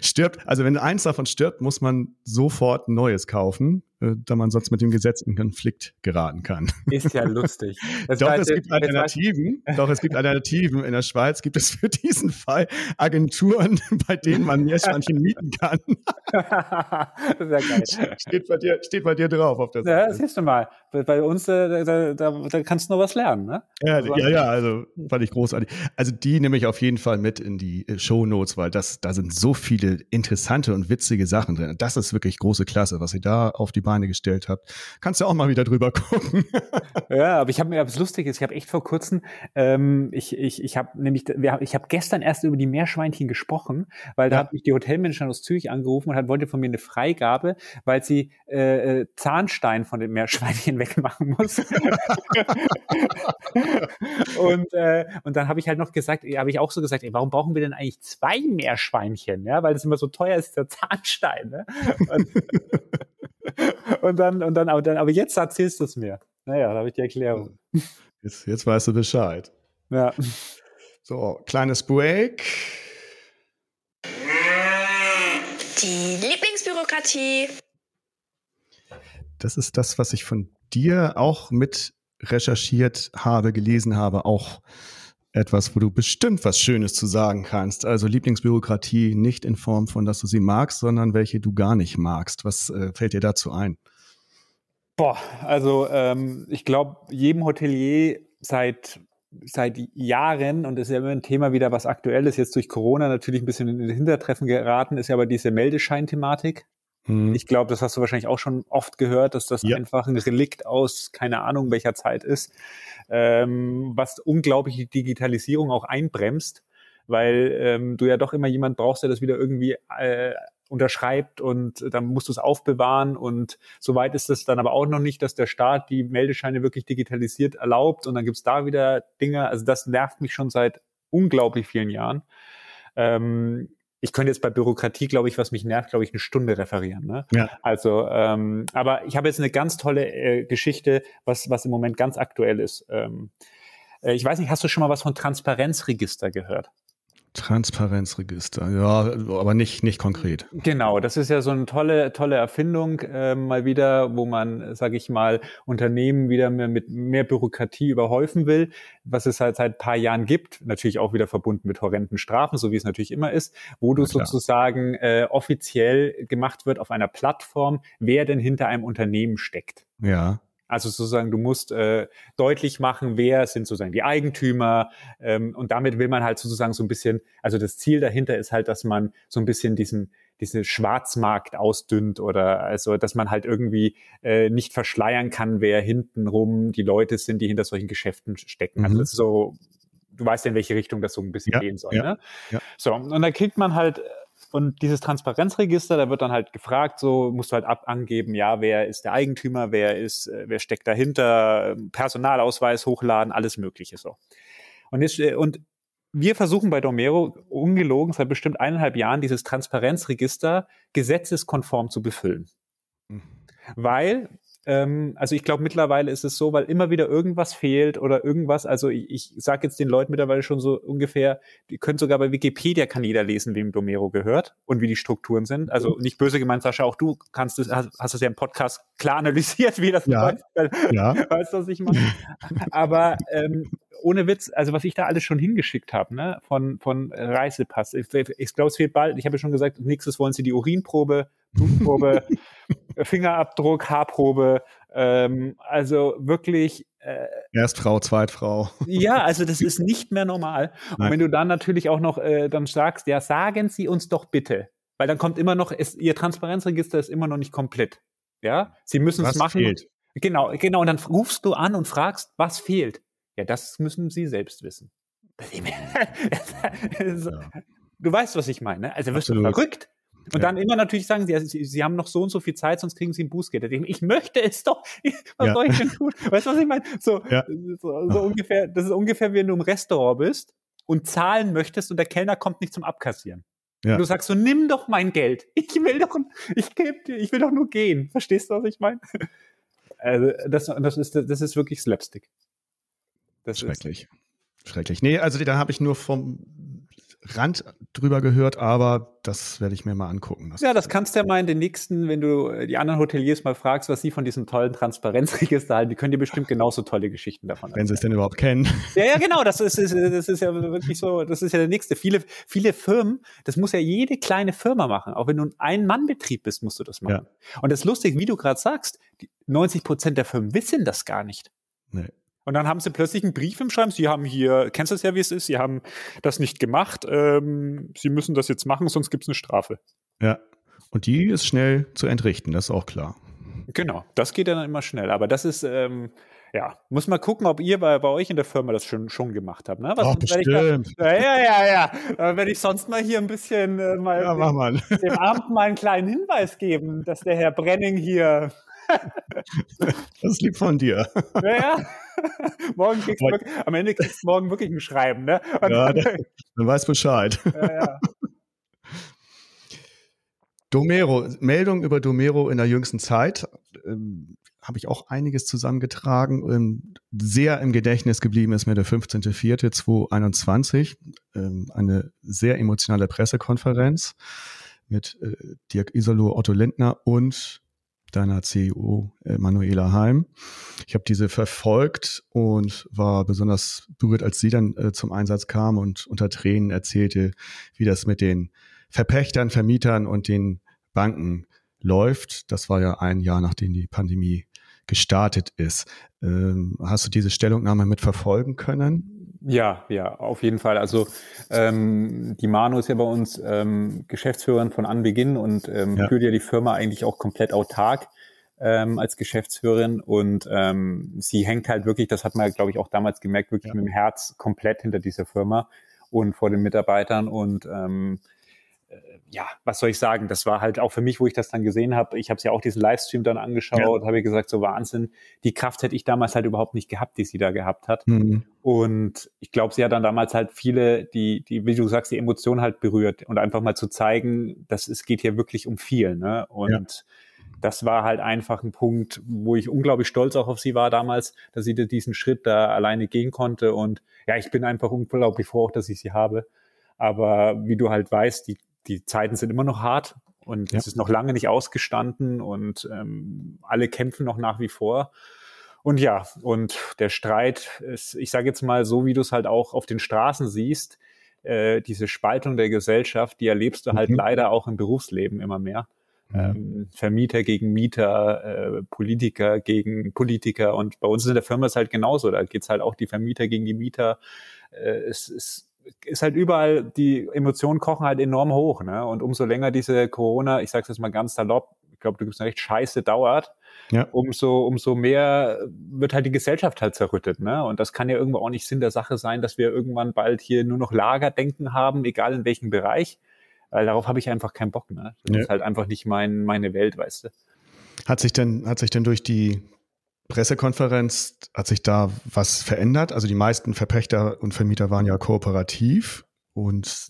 stirbt, also wenn eins davon stirbt, muss man sofort ein neues kaufen. Äh, da man sonst mit dem Gesetz in Konflikt geraten kann. Ist ja lustig. Das doch, es gibt Alternativen. Doch, es gibt Alternativen. In der Schweiz gibt es für diesen Fall Agenturen, bei denen man Meerschweinchen mieten kann. Sehr geil. Steht bei dir, steht bei dir drauf auf der Seite. Ja, siehst du mal. Bei uns, äh, da, da, da kannst du noch was lernen, ne? Ja, also, ja, ja, also fand ich großartig. Also die nehme ich auf jeden Fall mit in die äh, Show Notes, weil das, da sind so viele interessante und witzige Sachen drin. Das ist wirklich große Klasse, was sie da auf die Beine gestellt habt. Kannst du auch mal wieder drüber gucken. ja, aber ich habe mir was Lustiges. Ich habe echt vor kurzem, ähm, ich, ich, ich habe nämlich, ich habe gestern erst über die Meerschweinchen gesprochen, weil da ja. hat mich die Hotelmanagerin aus Zürich angerufen und hat, wollte von mir eine Freigabe, weil sie äh, äh Zahnstein von den Meerschweinchen wegmachen muss. und, äh, und dann habe ich halt noch gesagt, habe ich auch so gesagt, ey, warum brauchen wir denn eigentlich zwei Meerschweinchen? Ja, weil das immer so teuer ist, der Zahnstein. Ne? Und, und dann, und dann, aber, dann, aber jetzt erzählst du es mir. Naja, da habe ich die Erklärung. Jetzt, jetzt weißt du Bescheid. Ja. So, kleines Break. Die Lieblingsbürokratie. Das ist das, was ich von dir auch mit recherchiert habe, gelesen habe, auch etwas, wo du bestimmt was Schönes zu sagen kannst. Also Lieblingsbürokratie nicht in Form von, dass du sie magst, sondern welche du gar nicht magst. Was äh, fällt dir dazu ein? Boah, also ähm, ich glaube, jedem Hotelier seit seit Jahren, und das ist ja immer ein Thema wieder, was aktuell ist, jetzt durch Corona natürlich ein bisschen in den Hintertreffen geraten, ist ja aber diese Meldescheinthematik. Mhm. Ich glaube, das hast du wahrscheinlich auch schon oft gehört, dass das ja. einfach ein Relikt aus keine Ahnung welcher Zeit ist, ähm, was unglaubliche Digitalisierung auch einbremst, weil ähm, du ja doch immer jemand brauchst, der das wieder irgendwie äh, unterschreibt und dann musst du es aufbewahren und soweit ist es dann aber auch noch nicht, dass der Staat die Meldescheine wirklich digitalisiert erlaubt und dann gibt's da wieder Dinge, also das nervt mich schon seit unglaublich vielen Jahren. Ähm, ich könnte jetzt bei Bürokratie, glaube ich, was mich nervt, glaube ich, eine Stunde referieren. Ne? Ja. Also, ähm, aber ich habe jetzt eine ganz tolle äh, Geschichte, was, was im Moment ganz aktuell ist. Ähm, äh, ich weiß nicht, hast du schon mal was von Transparenzregister gehört? Transparenzregister, ja, aber nicht, nicht konkret. Genau, das ist ja so eine tolle, tolle Erfindung äh, mal wieder, wo man, sage ich mal, Unternehmen wieder mehr mit mehr Bürokratie überhäufen will, was es halt seit paar Jahren gibt, natürlich auch wieder verbunden mit horrenden Strafen, so wie es natürlich immer ist, wo du sozusagen äh, offiziell gemacht wird auf einer Plattform, wer denn hinter einem Unternehmen steckt. Ja. Also sozusagen, du musst äh, deutlich machen, wer sind sozusagen die Eigentümer. Ähm, und damit will man halt sozusagen so ein bisschen, also das Ziel dahinter ist halt, dass man so ein bisschen diesen, diese Schwarzmarkt ausdünnt oder also, dass man halt irgendwie äh, nicht verschleiern kann, wer hintenrum die Leute sind, die hinter solchen Geschäften stecken. Also mhm. Also das ist so, du weißt ja, in welche Richtung das so ein bisschen ja, gehen soll. Ja, ne? ja. So, und dann kriegt man halt und dieses Transparenzregister, da wird dann halt gefragt, so musst du halt ab angeben, ja, wer ist der Eigentümer, wer ist, äh, wer steckt dahinter, Personalausweis hochladen, alles Mögliche so. Und jetzt, äh, und wir versuchen bei Domero ungelogen seit bestimmt eineinhalb Jahren dieses Transparenzregister gesetzeskonform zu befüllen. Mhm. Weil ähm, also ich glaube, mittlerweile ist es so, weil immer wieder irgendwas fehlt oder irgendwas, also ich, ich sage jetzt den Leuten mittlerweile schon so ungefähr, die können sogar bei Wikipedia kann jeder lesen, wem Domero gehört und wie die Strukturen sind. Also nicht böse gemeint, Sascha, auch du kannst es, hast, hast es ja im Podcast klar analysiert, wie das ja. läuft. Ja. Weißt du, was ich meine? Aber ähm, ohne Witz, also was ich da alles schon hingeschickt habe, ne, von, von Reisepass. Ich, ich glaube, es wird bald, ich habe ja schon gesagt, nächstes wollen sie die Urinprobe, Blutprobe, Fingerabdruck, Haarprobe, ähm, also wirklich. Äh, Erstfrau, Zweitfrau. Ja, also das ist nicht mehr normal. Nein. Und wenn du dann natürlich auch noch äh, dann sagst, ja, sagen Sie uns doch bitte, weil dann kommt immer noch, ist, Ihr Transparenzregister ist immer noch nicht komplett. Ja, Sie müssen es machen. Fehlt? Genau, genau. Und dann rufst du an und fragst, was fehlt. Ja, das müssen Sie selbst wissen. Du weißt, was ich meine. Also wirst du verrückt. Und ja. dann immer natürlich sagen sie, sie, sie haben noch so und so viel Zeit, sonst kriegen sie ein Bußgeld. Ich möchte es doch. Was ja. soll ich denn tun? Weißt du, was ich meine? So, ja. so, so ungefähr, das ist ungefähr, wie wenn du im Restaurant bist und zahlen möchtest und der Kellner kommt nicht zum Abkassieren. Ja. Du sagst so, nimm doch mein Geld. Ich will doch, ich geb dir, ich will doch nur gehen. Verstehst du, was ich meine? Also, das, das ist, das ist wirklich Slapstick. Das Schrecklich. Ist, Schrecklich. Nee, also da habe ich nur vom Rand drüber gehört, aber das werde ich mir mal angucken. Das ja, das kannst du ja mal in den nächsten, wenn du äh, die anderen Hoteliers mal fragst, was sie von diesem tollen Transparenzregister halten, die können dir bestimmt genauso tolle Geschichten davon erzählen. Wenn sie es denn überhaupt kennen. Ja, ja, genau, das ist, ist, das ist ja wirklich so, das ist ja der nächste. Viele, viele Firmen, das muss ja jede kleine Firma machen. Auch wenn du ein Ein-Mann-Betrieb bist, musst du das machen. Ja. Und das ist lustig, wie du gerade sagst, 90 Prozent der Firmen wissen das gar nicht. Nee. Und dann haben sie plötzlich einen Brief im Schreiben. Sie haben hier, kennst du das ja, wie es ist? Sie haben das nicht gemacht. Ähm, sie müssen das jetzt machen, sonst gibt es eine Strafe. Ja. Und die ist schnell zu entrichten, das ist auch klar. Genau, das geht ja dann immer schnell. Aber das ist, ähm, ja, muss mal gucken, ob ihr bei, bei euch in der Firma das schon, schon gemacht habt. Ne? Was, Ach, bestimmt. Da, ja, ja, ja, ja. Wenn ich sonst mal hier ein bisschen äh, mal ja, mach mal. dem Abend mal einen kleinen Hinweis geben, dass der Herr Brenning hier das liegt von dir. Ja, ja. morgen kriegst du wirklich, am Ende kriegst du morgen wirklich ein Schreiben, ne? Und ja, dann, dann weiß Bescheid. Ja, ja. Domero, Meldung über Domero in der jüngsten Zeit. Ähm, Habe ich auch einiges zusammengetragen. Ähm, sehr im Gedächtnis geblieben ist mir der 15.04.2021. Ähm, eine sehr emotionale Pressekonferenz mit äh, Dirk Isolo, Otto Lindner und deiner CEO Manuela Heim. Ich habe diese verfolgt und war besonders berührt, als sie dann äh, zum Einsatz kam und unter Tränen erzählte, wie das mit den Verpächtern, Vermietern und den Banken läuft. Das war ja ein Jahr, nachdem die Pandemie gestartet ist. Ähm, hast du diese Stellungnahme mitverfolgen können? Ja, ja, auf jeden Fall. Also ähm, die Manu ist ja bei uns ähm, Geschäftsführerin von Anbeginn und ähm, ja. führt ja die Firma eigentlich auch komplett autark ähm, als Geschäftsführerin und ähm, sie hängt halt wirklich, das hat man, glaube ich, auch damals gemerkt, wirklich ja. mit dem Herz komplett hinter dieser Firma und vor den Mitarbeitern und ähm, ja, was soll ich sagen? Das war halt auch für mich, wo ich das dann gesehen habe. Ich habe es ja auch diesen Livestream dann angeschaut ja. und habe gesagt, so Wahnsinn. Die Kraft hätte ich damals halt überhaupt nicht gehabt, die sie da gehabt hat. Mhm. Und ich glaube, sie hat dann damals halt viele, die, die, wie du sagst, die Emotionen halt berührt und einfach mal zu zeigen, dass es geht hier wirklich um viel. Ne? Und ja. das war halt einfach ein Punkt, wo ich unglaublich stolz auch auf sie war damals, dass sie diesen Schritt da alleine gehen konnte. Und ja, ich bin einfach unglaublich froh, auch, dass ich sie habe. Aber wie du halt weißt, die die Zeiten sind immer noch hart und ja. es ist noch lange nicht ausgestanden und ähm, alle kämpfen noch nach wie vor. Und ja, und der Streit ist, ich sage jetzt mal so, wie du es halt auch auf den Straßen siehst, äh, diese Spaltung der Gesellschaft, die erlebst du halt mhm. leider auch im Berufsleben immer mehr. Ähm, Vermieter gegen Mieter, äh, Politiker gegen Politiker und bei uns in der Firma ist halt genauso. Da geht's halt auch die Vermieter gegen die Mieter. Äh, es ist ist halt überall, die Emotionen kochen halt enorm hoch. Ne? Und umso länger diese Corona, ich sage jetzt mal ganz salopp, ich glaube, du gibst recht, scheiße dauert, ja. umso, umso mehr wird halt die Gesellschaft halt zerrüttet. Ne? Und das kann ja irgendwo auch nicht Sinn der Sache sein, dass wir irgendwann bald hier nur noch Lagerdenken haben, egal in welchem Bereich. Weil darauf habe ich einfach keinen Bock. Ne? Das ja. ist halt einfach nicht mein, meine Welt, weißt du. Hat sich denn, hat sich denn durch die Pressekonferenz hat sich da was verändert? Also die meisten Verpächter und Vermieter waren ja kooperativ und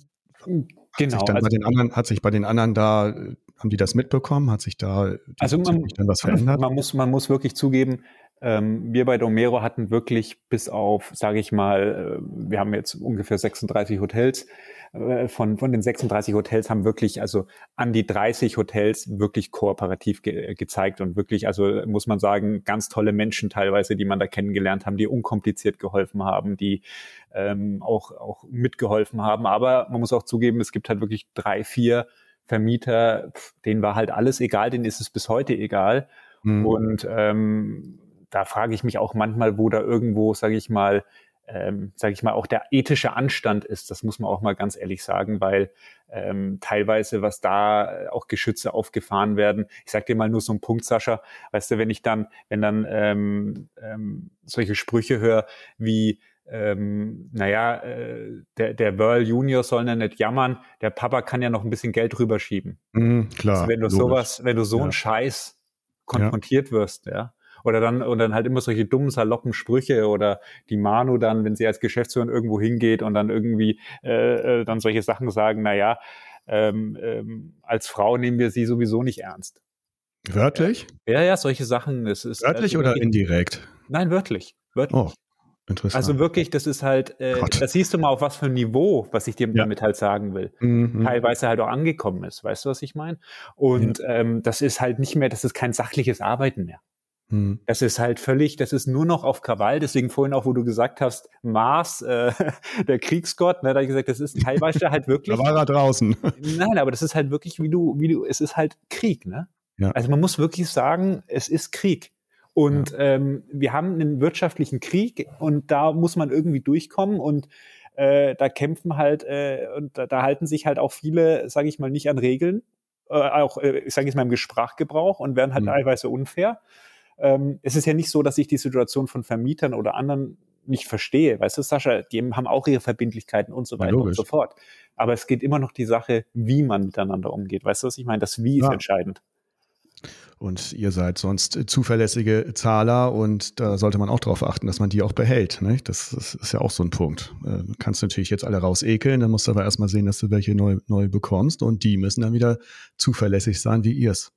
genau, hat sich, also, bei den anderen, hat sich bei den anderen da, haben die das mitbekommen? Hat sich da also man, dann was verändert? Man muss, man muss wirklich zugeben, ähm, wir bei Domero hatten wirklich bis auf, sage ich mal, äh, wir haben jetzt ungefähr 36 Hotels, äh, von, von den 36 Hotels haben wirklich, also an die 30 Hotels wirklich kooperativ ge gezeigt und wirklich, also muss man sagen, ganz tolle Menschen teilweise, die man da kennengelernt haben, die unkompliziert geholfen haben, die ähm, auch, auch mitgeholfen haben. Aber man muss auch zugeben, es gibt halt wirklich drei, vier Vermieter, denen war halt alles egal, denen ist es bis heute egal. Mhm. Und ähm, da frage ich mich auch manchmal, wo da irgendwo, sage ich mal, ähm, sage ich mal, auch der ethische Anstand ist. Das muss man auch mal ganz ehrlich sagen, weil ähm, teilweise, was da auch Geschütze aufgefahren werden. Ich sage dir mal nur so einen Punkt, Sascha. Weißt du, wenn ich dann, wenn dann ähm, ähm, solche Sprüche höre wie ähm, naja, äh, der, der World Junior soll ja nicht jammern, der Papa kann ja noch ein bisschen Geld rüberschieben. Mhm, klar. Also wenn du logisch. sowas, wenn du so ja. einen Scheiß konfrontiert ja. wirst, ja, oder dann, und dann halt immer solche dummen, saloppen Sprüche oder die Manu dann, wenn sie als Geschäftsführerin irgendwo hingeht und dann irgendwie äh, äh, dann solche Sachen sagen, na ja, ähm, ähm, als Frau nehmen wir sie sowieso nicht ernst. Wörtlich? Ja, ja, solche Sachen. Das ist, wörtlich also, oder indirekt? Nein, wörtlich. Wörtlich. Oh. Interessant. Also wirklich, das ist halt, äh, das siehst du mal auf was für ein Niveau, was ich dir ja. damit halt sagen will. Mhm. Teilweise halt auch angekommen ist, weißt du, was ich meine? Und ja. ähm, das ist halt nicht mehr, das ist kein sachliches Arbeiten mehr. Mhm. Das ist halt völlig, das ist nur noch auf Krawall. Deswegen vorhin auch, wo du gesagt hast, Mars, äh, der Kriegsgott, ne, da habe ich gesagt, das ist teilweise halt wirklich. da war er draußen. Nein, aber das ist halt wirklich, wie du, wie du, es ist halt Krieg, ne? Ja. Also man muss wirklich sagen, es ist Krieg. Und ja. ähm, wir haben einen wirtschaftlichen Krieg und da muss man irgendwie durchkommen und äh, da kämpfen halt äh, und da, da halten sich halt auch viele, sage ich mal, nicht an Regeln, äh, auch, äh, ich sage jetzt mal im Sprachgebrauch und werden halt mhm. teilweise unfair. Ähm, es ist ja nicht so, dass ich die Situation von Vermietern oder anderen nicht verstehe. Weißt du, Sascha, die haben auch ihre Verbindlichkeiten und so weiter ja, und so fort. Aber es geht immer noch die Sache, wie man miteinander umgeht. Weißt du, was ich meine? Das Wie ja. ist entscheidend. Und ihr seid sonst zuverlässige Zahler und da sollte man auch darauf achten, dass man die auch behält. Ne? Das, das, ist ja auch so ein Punkt. Äh, du kannst natürlich jetzt alle rausekeln, dann musst du aber erstmal sehen, dass du welche neu, neu bekommst und die müssen dann wieder zuverlässig sein, wie ihr es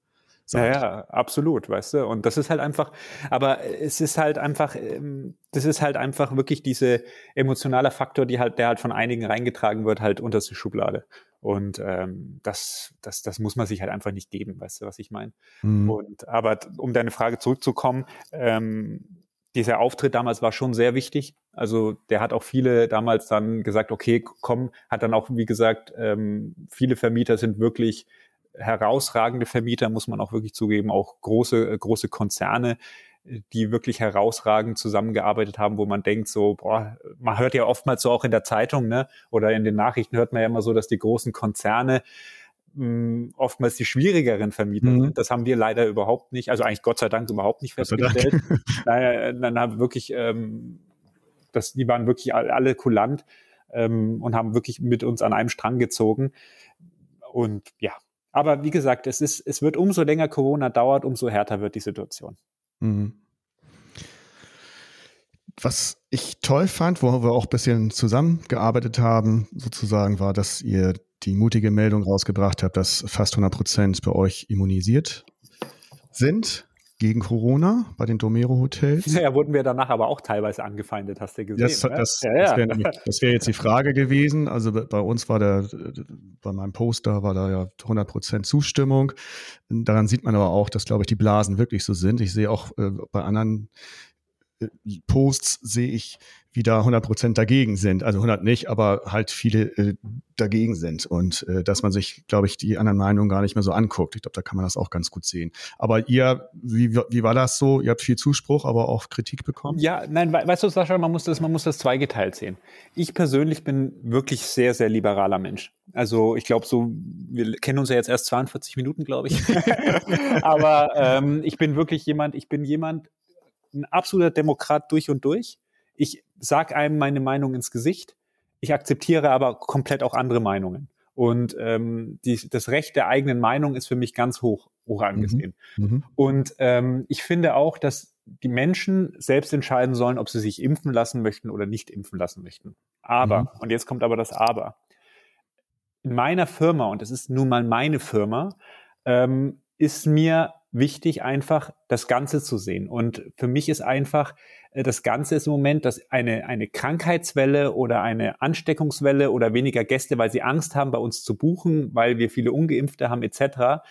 Ja, ja, absolut, weißt du. Und das ist halt einfach, aber es ist halt einfach, ähm, das ist halt einfach wirklich diese emotionale Faktor, die halt, der halt von einigen reingetragen wird, halt unterste Schublade. Und ähm, das, das, das muss man sich halt einfach nicht geben, weißt du, was ich meine? Mhm. Und aber um deine Frage zurückzukommen, ähm, dieser Auftritt damals war schon sehr wichtig. Also der hat auch viele damals dann gesagt, okay, komm, hat dann auch, wie gesagt, ähm, viele Vermieter sind wirklich herausragende Vermieter, muss man auch wirklich zugeben, auch große, äh, große Konzerne, die wirklich herausragend zusammengearbeitet haben, wo man denkt, so, boah, man hört ja oftmals so auch in der Zeitung, ne, oder in den Nachrichten hört man ja immer so, dass die großen Konzerne mh, hm, oftmals die schwierigeren Vermieter mhm. sind. Das haben wir leider überhaupt nicht, also eigentlich Gott sei Dank überhaupt nicht festgestellt. naja, dann haben wirklich, ähm, das, die waren wirklich alle kulant ähm, und haben wirklich mit uns an einem Strang gezogen. Und ja, aber wie gesagt, es ist, es wird umso länger Corona dauert, umso härter wird die Situation. Mhm. Was ich toll fand, wo wir auch ein bisschen zusammengearbeitet haben, sozusagen, war, dass ihr die mutige Meldung rausgebracht habt, dass fast 100 Prozent bei euch immunisiert sind gegen Corona bei den Domero Hotels. Ja, wurden wir danach aber auch teilweise angefeindet, hast du gesehen. Das, ne? das, ja, das wäre wär jetzt die Frage gewesen. Also bei uns war der, bei meinem Poster war da ja 100 Prozent Zustimmung. Daran sieht man aber auch, dass, glaube ich, die Blasen wirklich so sind. Ich sehe auch äh, bei anderen äh, Posts sehe ich, wie da 100 Prozent dagegen sind. Also 100 nicht, aber halt viele äh, dagegen sind. Und äh, dass man sich, glaube ich, die anderen Meinungen gar nicht mehr so anguckt. Ich glaube, da kann man das auch ganz gut sehen. Aber ihr, wie, wie war das so? Ihr habt viel Zuspruch, aber auch Kritik bekommen? Ja, nein, weißt du, Sascha, man muss das, man muss das zweigeteilt sehen. Ich persönlich bin wirklich sehr, sehr liberaler Mensch. Also ich glaube so, wir kennen uns ja jetzt erst 42 Minuten, glaube ich. aber ähm, ich bin wirklich jemand, ich bin jemand, ein absoluter Demokrat durch und durch. Ich sage einem meine Meinung ins Gesicht. Ich akzeptiere aber komplett auch andere Meinungen. Und ähm, die, das Recht der eigenen Meinung ist für mich ganz hoch, hoch angesehen. Mhm. Mhm. Und ähm, ich finde auch, dass die Menschen selbst entscheiden sollen, ob sie sich impfen lassen möchten oder nicht impfen lassen möchten. Aber, mhm. und jetzt kommt aber das Aber. In meiner Firma, und das ist nun mal meine Firma, ähm, ist mir wichtig, einfach das Ganze zu sehen. Und für mich ist einfach, das Ganze ist im Moment, dass eine, eine Krankheitswelle oder eine Ansteckungswelle oder weniger Gäste, weil sie Angst haben, bei uns zu buchen, weil wir viele Ungeimpfte haben etc.,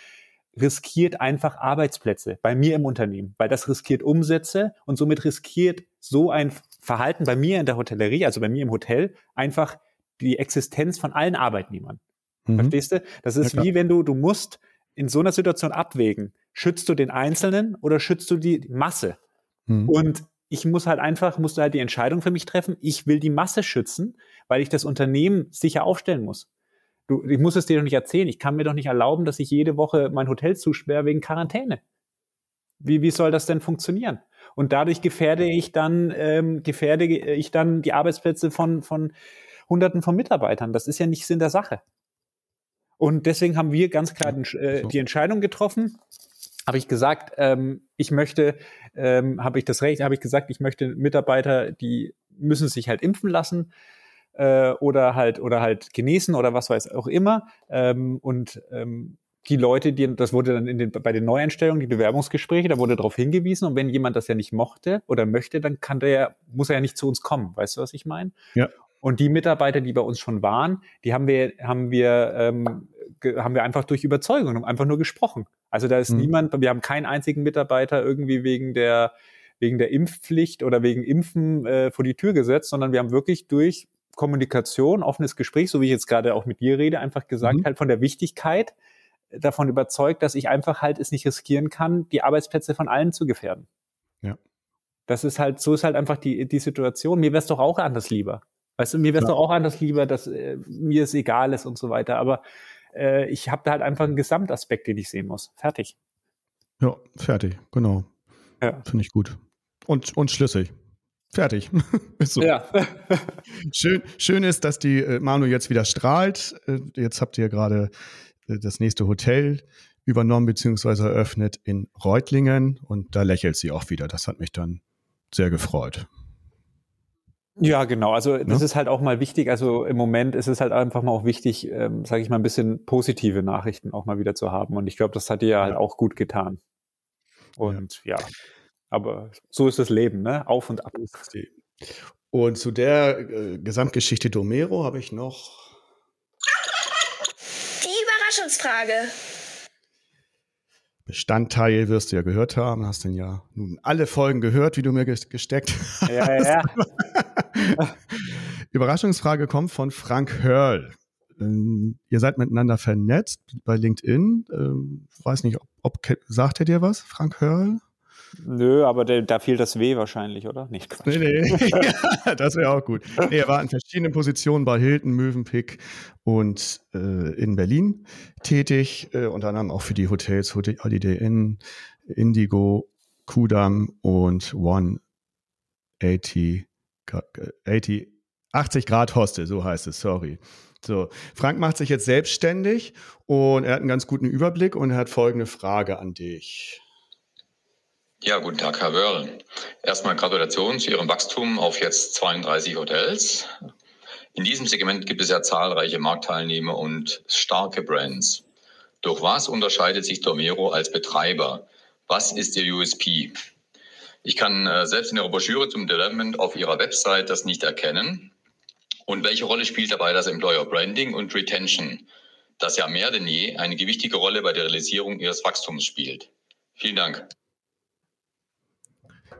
riskiert einfach Arbeitsplätze bei mir im Unternehmen, weil das riskiert Umsätze und somit riskiert so ein Verhalten bei mir in der Hotellerie, also bei mir im Hotel, einfach die Existenz von allen Arbeitnehmern. Mhm. Verstehst du? Das ist ja, wie wenn du, du musst in so einer Situation abwägen, schützt du den Einzelnen oder schützt du die Masse? Mhm. Und ich muss halt einfach, musst du halt die Entscheidung für mich treffen, ich will die Masse schützen, weil ich das Unternehmen sicher aufstellen muss. Du, ich muss es dir doch nicht erzählen. Ich kann mir doch nicht erlauben, dass ich jede Woche mein Hotel zusperre wegen Quarantäne. Wie, wie soll das denn funktionieren? Und dadurch gefährde ich dann, ähm, gefährde ich dann die Arbeitsplätze von, von Hunderten von Mitarbeitern. Das ist ja nicht Sinn der Sache. Und deswegen haben wir ganz klar den, äh, die Entscheidung getroffen, habe ich gesagt, ähm, ich möchte, ähm, habe ich das Recht, habe ich gesagt, ich möchte Mitarbeiter, die müssen sich halt impfen lassen äh, oder halt oder halt genesen oder was weiß auch immer. Ähm, und ähm, die Leute, die, das wurde dann in den, bei den Neueinstellungen, die Bewerbungsgespräche, da wurde darauf hingewiesen. Und wenn jemand das ja nicht mochte oder möchte, dann kann der, muss er ja nicht zu uns kommen. Weißt du, was ich meine? Ja. Und die Mitarbeiter, die bei uns schon waren, die haben wir, haben wir, ähm, haben wir einfach durch Überzeugung, einfach nur gesprochen. Also da ist mhm. niemand, wir haben keinen einzigen Mitarbeiter irgendwie wegen der, wegen der Impfpflicht oder wegen Impfen äh, vor die Tür gesetzt, sondern wir haben wirklich durch Kommunikation, offenes Gespräch, so wie ich jetzt gerade auch mit dir rede, einfach gesagt, mhm. halt von der Wichtigkeit davon überzeugt, dass ich einfach halt es nicht riskieren kann, die Arbeitsplätze von allen zu gefährden. Ja. Das ist halt, so ist halt einfach die, die Situation. Mir wäre es doch auch anders lieber. Weißt du, mir wäre es doch auch anders lieber, dass äh, mir es egal ist und so weiter. Aber äh, ich habe da halt einfach einen Gesamtaspekt, den ich sehen muss. Fertig. Ja, fertig, genau. Ja. Finde ich gut. Und, und schlüssig. Fertig. so. Ja. schön, schön ist, dass die äh, Manu jetzt wieder strahlt. Äh, jetzt habt ihr gerade äh, das nächste Hotel übernommen bzw. eröffnet in Reutlingen und da lächelt sie auch wieder. Das hat mich dann sehr gefreut. Ja, genau. Also das ja? ist halt auch mal wichtig. Also im Moment ist es halt einfach mal auch wichtig, ähm, sage ich mal, ein bisschen positive Nachrichten auch mal wieder zu haben. Und ich glaube, das hat dir ja halt auch gut getan. Und ja. ja. aber so ist das Leben, ne? Auf und ab. Und zu der äh, Gesamtgeschichte Domero habe ich noch die Überraschungsfrage. Bestandteil wirst du ja gehört haben, hast denn ja nun alle Folgen gehört, wie du mir gesteckt hast. Ja, ja. Überraschungsfrage kommt von Frank Hörl. Ähm, ihr seid miteinander vernetzt bei LinkedIn. Ähm, weiß nicht, ob, ob sagt er dir was, Frank Hörl? Nö, aber der, da fiel das W wahrscheinlich, oder? Nicht Quatsch. Nee, nee. ja, das wäre auch gut. Nee, er war in verschiedenen Positionen bei Hilton, Mövenpick und äh, in Berlin tätig, äh, unter anderem auch für die Hotels Holiday Inn, Indigo, Kudam und One 80, 80, 80 Grad Hostel, so heißt es, sorry. So, Frank macht sich jetzt selbstständig und er hat einen ganz guten Überblick und er hat folgende Frage an dich. Ja, guten Tag, Herr Wörl. Erstmal Gratulation zu Ihrem Wachstum auf jetzt 32 Hotels. In diesem Segment gibt es ja zahlreiche Marktteilnehmer und starke Brands. Durch was unterscheidet sich Domero als Betreiber? Was ist Ihr USP? Ich kann äh, selbst in Ihrer Broschüre zum Development auf Ihrer Website das nicht erkennen. Und welche Rolle spielt dabei das Employer Branding und Retention, das ja mehr denn je eine gewichtige Rolle bei der Realisierung Ihres Wachstums spielt? Vielen Dank.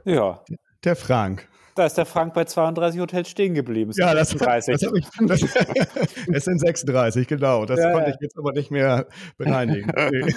Ja. Der Frank. Da ist der Frank bei 32 Hotels stehen geblieben. Ja, das, 36. Das, das, es sind 36, genau. Das ja, konnte ich jetzt aber nicht mehr bereinigen. Nee.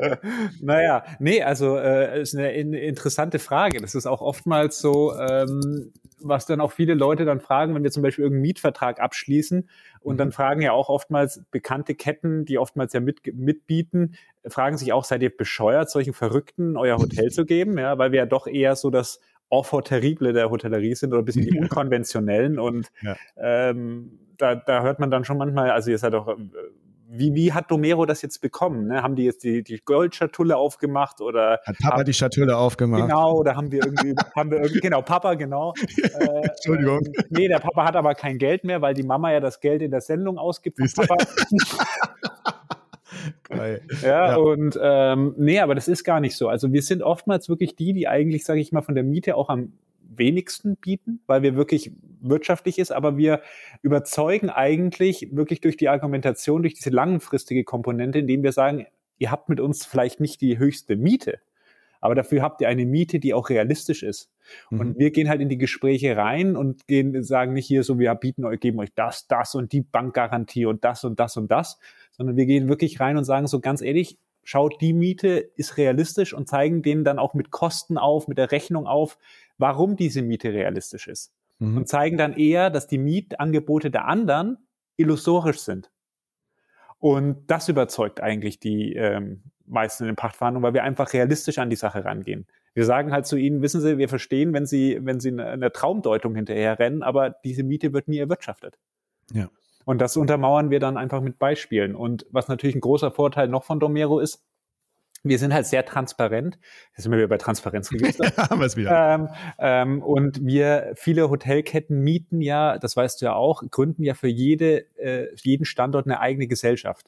naja, nee, also äh, ist eine, eine, interessante Frage. Das ist auch oftmals so, ähm, was dann auch viele Leute dann fragen, wenn wir zum Beispiel irgendeinen Mietvertrag abschließen und dann mhm. fragen ja auch oftmals bekannte Ketten, die oftmals ja mit, mitbieten, fragen sich auch, seid ihr bescheuert, solchen Verrückten euer Hotel zu geben? Ja, weil wir ja doch eher so das Enfant terrible der Hotellerie sind oder ein bisschen die unkonventionellen und ja. ähm, da, da hört man dann schon manchmal, also ihr seid doch äh, wie, wie hat Domero das jetzt bekommen? Ne? Haben die jetzt die, die Goldschatulle aufgemacht oder hat Papa haben, die Schatulle aufgemacht? Genau, oder haben wir irgendwie, haben wir irgendwie, genau, Papa, genau. Äh, Entschuldigung. Äh, nee, der Papa hat aber kein Geld mehr, weil die Mama ja das Geld in der Sendung ausgibt. Papa. Geil. Ja, ja, und ähm, nee, aber das ist gar nicht so. Also wir sind oftmals wirklich die, die eigentlich, sage ich mal, von der Miete auch am wenigsten bieten, weil wir wirklich wirtschaftlich ist, aber wir überzeugen eigentlich wirklich durch die Argumentation, durch diese langfristige Komponente, indem wir sagen, ihr habt mit uns vielleicht nicht die höchste Miete, aber dafür habt ihr eine Miete, die auch realistisch ist. Mhm. Und wir gehen halt in die Gespräche rein und gehen, sagen nicht hier so, wir bieten euch, geben euch das, das und die Bankgarantie und das und das und das, sondern wir gehen wirklich rein und sagen so ganz ehrlich, schaut, die Miete ist realistisch und zeigen denen dann auch mit Kosten auf, mit der Rechnung auf, warum diese Miete realistisch ist. Mhm. Und zeigen dann eher, dass die Mietangebote der anderen illusorisch sind. Und das überzeugt eigentlich die ähm, meisten in den Pachtverhandlungen, weil wir einfach realistisch an die Sache rangehen. Wir sagen halt zu ihnen, wissen Sie, wir verstehen, wenn Sie, wenn Sie eine Traumdeutung hinterher rennen, aber diese Miete wird nie erwirtschaftet. Ja. Und das untermauern wir dann einfach mit Beispielen. Und was natürlich ein großer Vorteil noch von Domero ist, wir sind halt sehr transparent. Jetzt sind wir wieder bei Transparenzregister. Haben wir es wieder. Ähm, ähm, und wir, viele Hotelketten mieten ja, das weißt du ja auch, gründen ja für jede, äh, jeden Standort eine eigene Gesellschaft.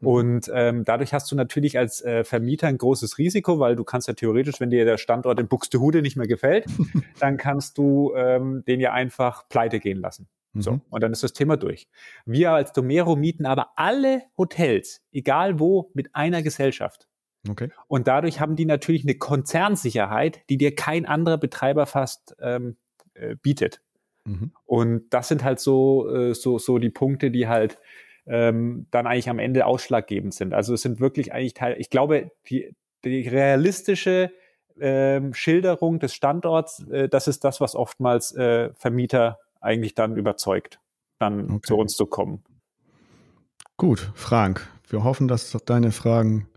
Mhm. Und ähm, dadurch hast du natürlich als äh, Vermieter ein großes Risiko, weil du kannst ja theoretisch, wenn dir der Standort in Buxtehude nicht mehr gefällt, dann kannst du ähm, den ja einfach pleite gehen lassen. So, mhm. und dann ist das Thema durch. Wir als Domero mieten aber alle Hotels, egal wo, mit einer Gesellschaft. Okay. Und dadurch haben die natürlich eine Konzernsicherheit, die dir kein anderer Betreiber fast ähm, äh, bietet. Mhm. Und das sind halt so, äh, so, so die Punkte, die halt ähm, dann eigentlich am Ende ausschlaggebend sind. Also es sind wirklich eigentlich Teil, ich glaube, die, die realistische ähm, Schilderung des Standorts, äh, das ist das, was oftmals äh, Vermieter eigentlich dann überzeugt, dann okay. zu uns zu kommen. Gut, Frank, wir hoffen, dass deine Fragen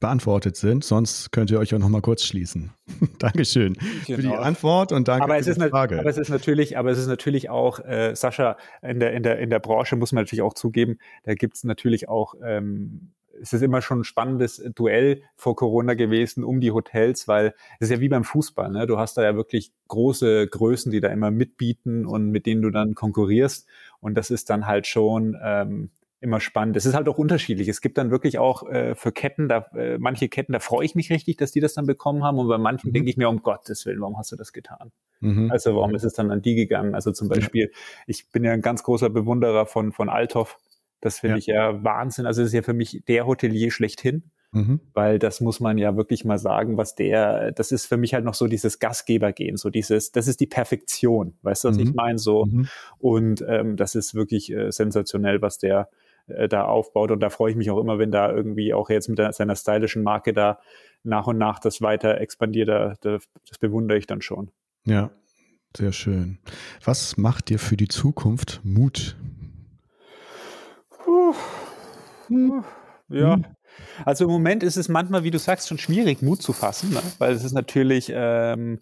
beantwortet sind. Sonst könnt ihr euch auch noch mal kurz schließen. Dankeschön genau. für die genau. Antwort und danke aber für die Frage. Aber es ist natürlich, aber es ist natürlich auch, äh, Sascha, in der, in, der, in der Branche muss man natürlich auch zugeben, da gibt es natürlich auch ähm, es ist immer schon ein spannendes Duell vor Corona gewesen um die Hotels, weil es ist ja wie beim Fußball. Ne? Du hast da ja wirklich große Größen, die da immer mitbieten und mit denen du dann konkurrierst. Und das ist dann halt schon ähm, immer spannend. Es ist halt auch unterschiedlich. Es gibt dann wirklich auch äh, für Ketten, da äh, manche Ketten, da freue ich mich richtig, dass die das dann bekommen haben. Und bei manchen mhm. denke ich mir, um Gottes Willen, warum hast du das getan? Mhm. Also warum ist es dann an die gegangen? Also zum Beispiel, ja. ich bin ja ein ganz großer Bewunderer von, von Althoff. Das finde ja. ich ja Wahnsinn. Also das ist ja für mich der Hotelier schlechthin. Mhm. Weil das muss man ja wirklich mal sagen, was der, das ist für mich halt noch so dieses Gastgebergehen, so dieses, das ist die Perfektion, weißt du, was mhm. ich meine? So. Mhm. Und ähm, das ist wirklich äh, sensationell, was der äh, da aufbaut. Und da freue ich mich auch immer, wenn da irgendwie auch jetzt mit der, seiner stylischen Marke da nach und nach das weiter expandiert. Da, das bewundere ich dann schon. Ja, sehr schön. Was macht dir für die Zukunft Mut? Puh. Hm. Ja. Hm. Also im Moment ist es manchmal, wie du sagst, schon schwierig, Mut zu fassen, ne? weil es ist natürlich ähm,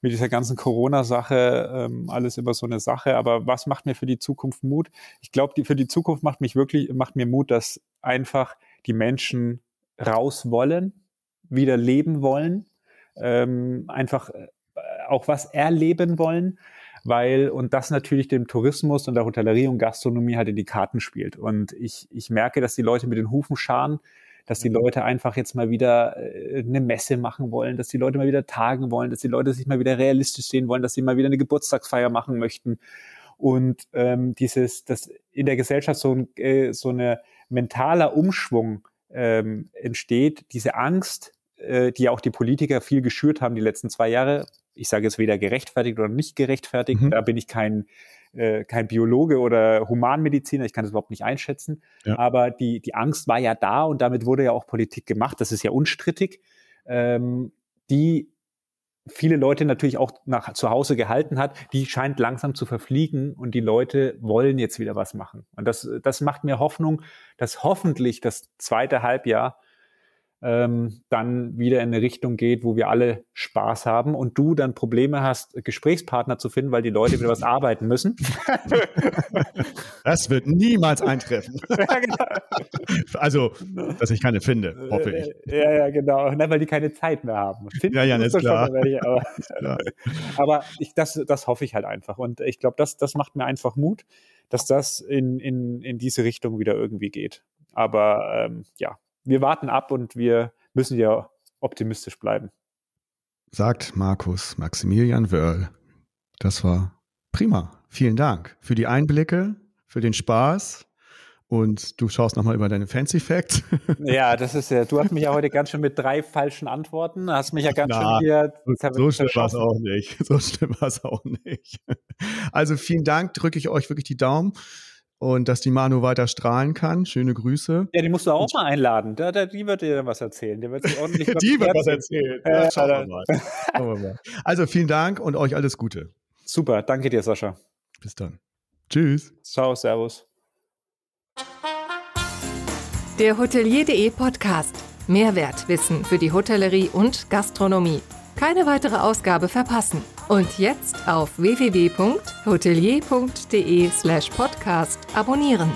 mit dieser ganzen Corona-Sache ähm, alles immer so eine Sache. Aber was macht mir für die Zukunft Mut? Ich glaube, für die Zukunft macht mich wirklich, macht mir Mut, dass einfach die Menschen raus wollen, wieder leben wollen, ähm, einfach äh, auch was erleben wollen weil und das natürlich dem Tourismus und der Hotellerie und Gastronomie halt in die Karten spielt. Und ich, ich merke, dass die Leute mit den Hufen scharen, dass die mhm. Leute einfach jetzt mal wieder äh, eine Messe machen wollen, dass die Leute mal wieder tagen wollen, dass die Leute sich mal wieder realistisch sehen wollen, dass sie mal wieder eine Geburtstagsfeier machen möchten. Und ähm, dieses, dass in der Gesellschaft so ein äh, so eine mentaler Umschwung ähm, entsteht, diese Angst, äh, die auch die Politiker viel geschürt haben die letzten zwei Jahre. Ich sage es weder gerechtfertigt oder nicht gerechtfertigt. Mhm. Da bin ich kein äh, kein Biologe oder Humanmediziner, ich kann das überhaupt nicht einschätzen. Ja. Aber die, die Angst war ja da und damit wurde ja auch Politik gemacht, das ist ja unstrittig, ähm, die viele Leute natürlich auch nach zu Hause gehalten hat, die scheint langsam zu verfliegen und die Leute wollen jetzt wieder was machen. Und das, das macht mir Hoffnung, dass hoffentlich das zweite Halbjahr ähm, dann wieder in eine Richtung geht, wo wir alle Spaß haben und du dann Probleme hast, Gesprächspartner zu finden, weil die Leute wieder was arbeiten müssen. Das wird niemals eintreffen. Ja, genau. Also, dass ich keine finde, hoffe ich. Ja, ja, genau. Na, weil die keine Zeit mehr haben. Finden ja, ja, ist klar. Schon, aber, aber ich, das, das hoffe ich halt einfach. Und ich glaube, das, das macht mir einfach Mut, dass das in, in, in diese Richtung wieder irgendwie geht. Aber ähm, ja, wir warten ab und wir müssen ja optimistisch bleiben. Sagt Markus Maximilian Wörl. Das war prima. Vielen Dank für die Einblicke, für den Spaß. Und du schaust nochmal über deine Fancy Facts. Ja, das ist ja, du hast mich ja heute ganz schön mit drei falschen Antworten, hast mich ja ganz Na, schön hier. So schlimm war es auch nicht. So schlimm war es auch nicht. Also vielen Dank, drücke ich euch wirklich die Daumen und dass die Manu weiter strahlen kann. Schöne Grüße. Ja, die musst du auch mal einladen. Da, da, die wird dir dann was erzählen. Der wird sich ordentlich Die wird was erzählen. Äh, schauen, wir mal. schauen wir mal. Also vielen Dank und euch alles Gute. Super, danke dir, Sascha. Bis dann. Tschüss. Ciao, Servus. Der Hotelier.de Podcast. Mehrwertwissen für die Hotellerie und Gastronomie. Keine weitere Ausgabe verpassen. Und jetzt auf www.hotelier.de/podcast abonnieren.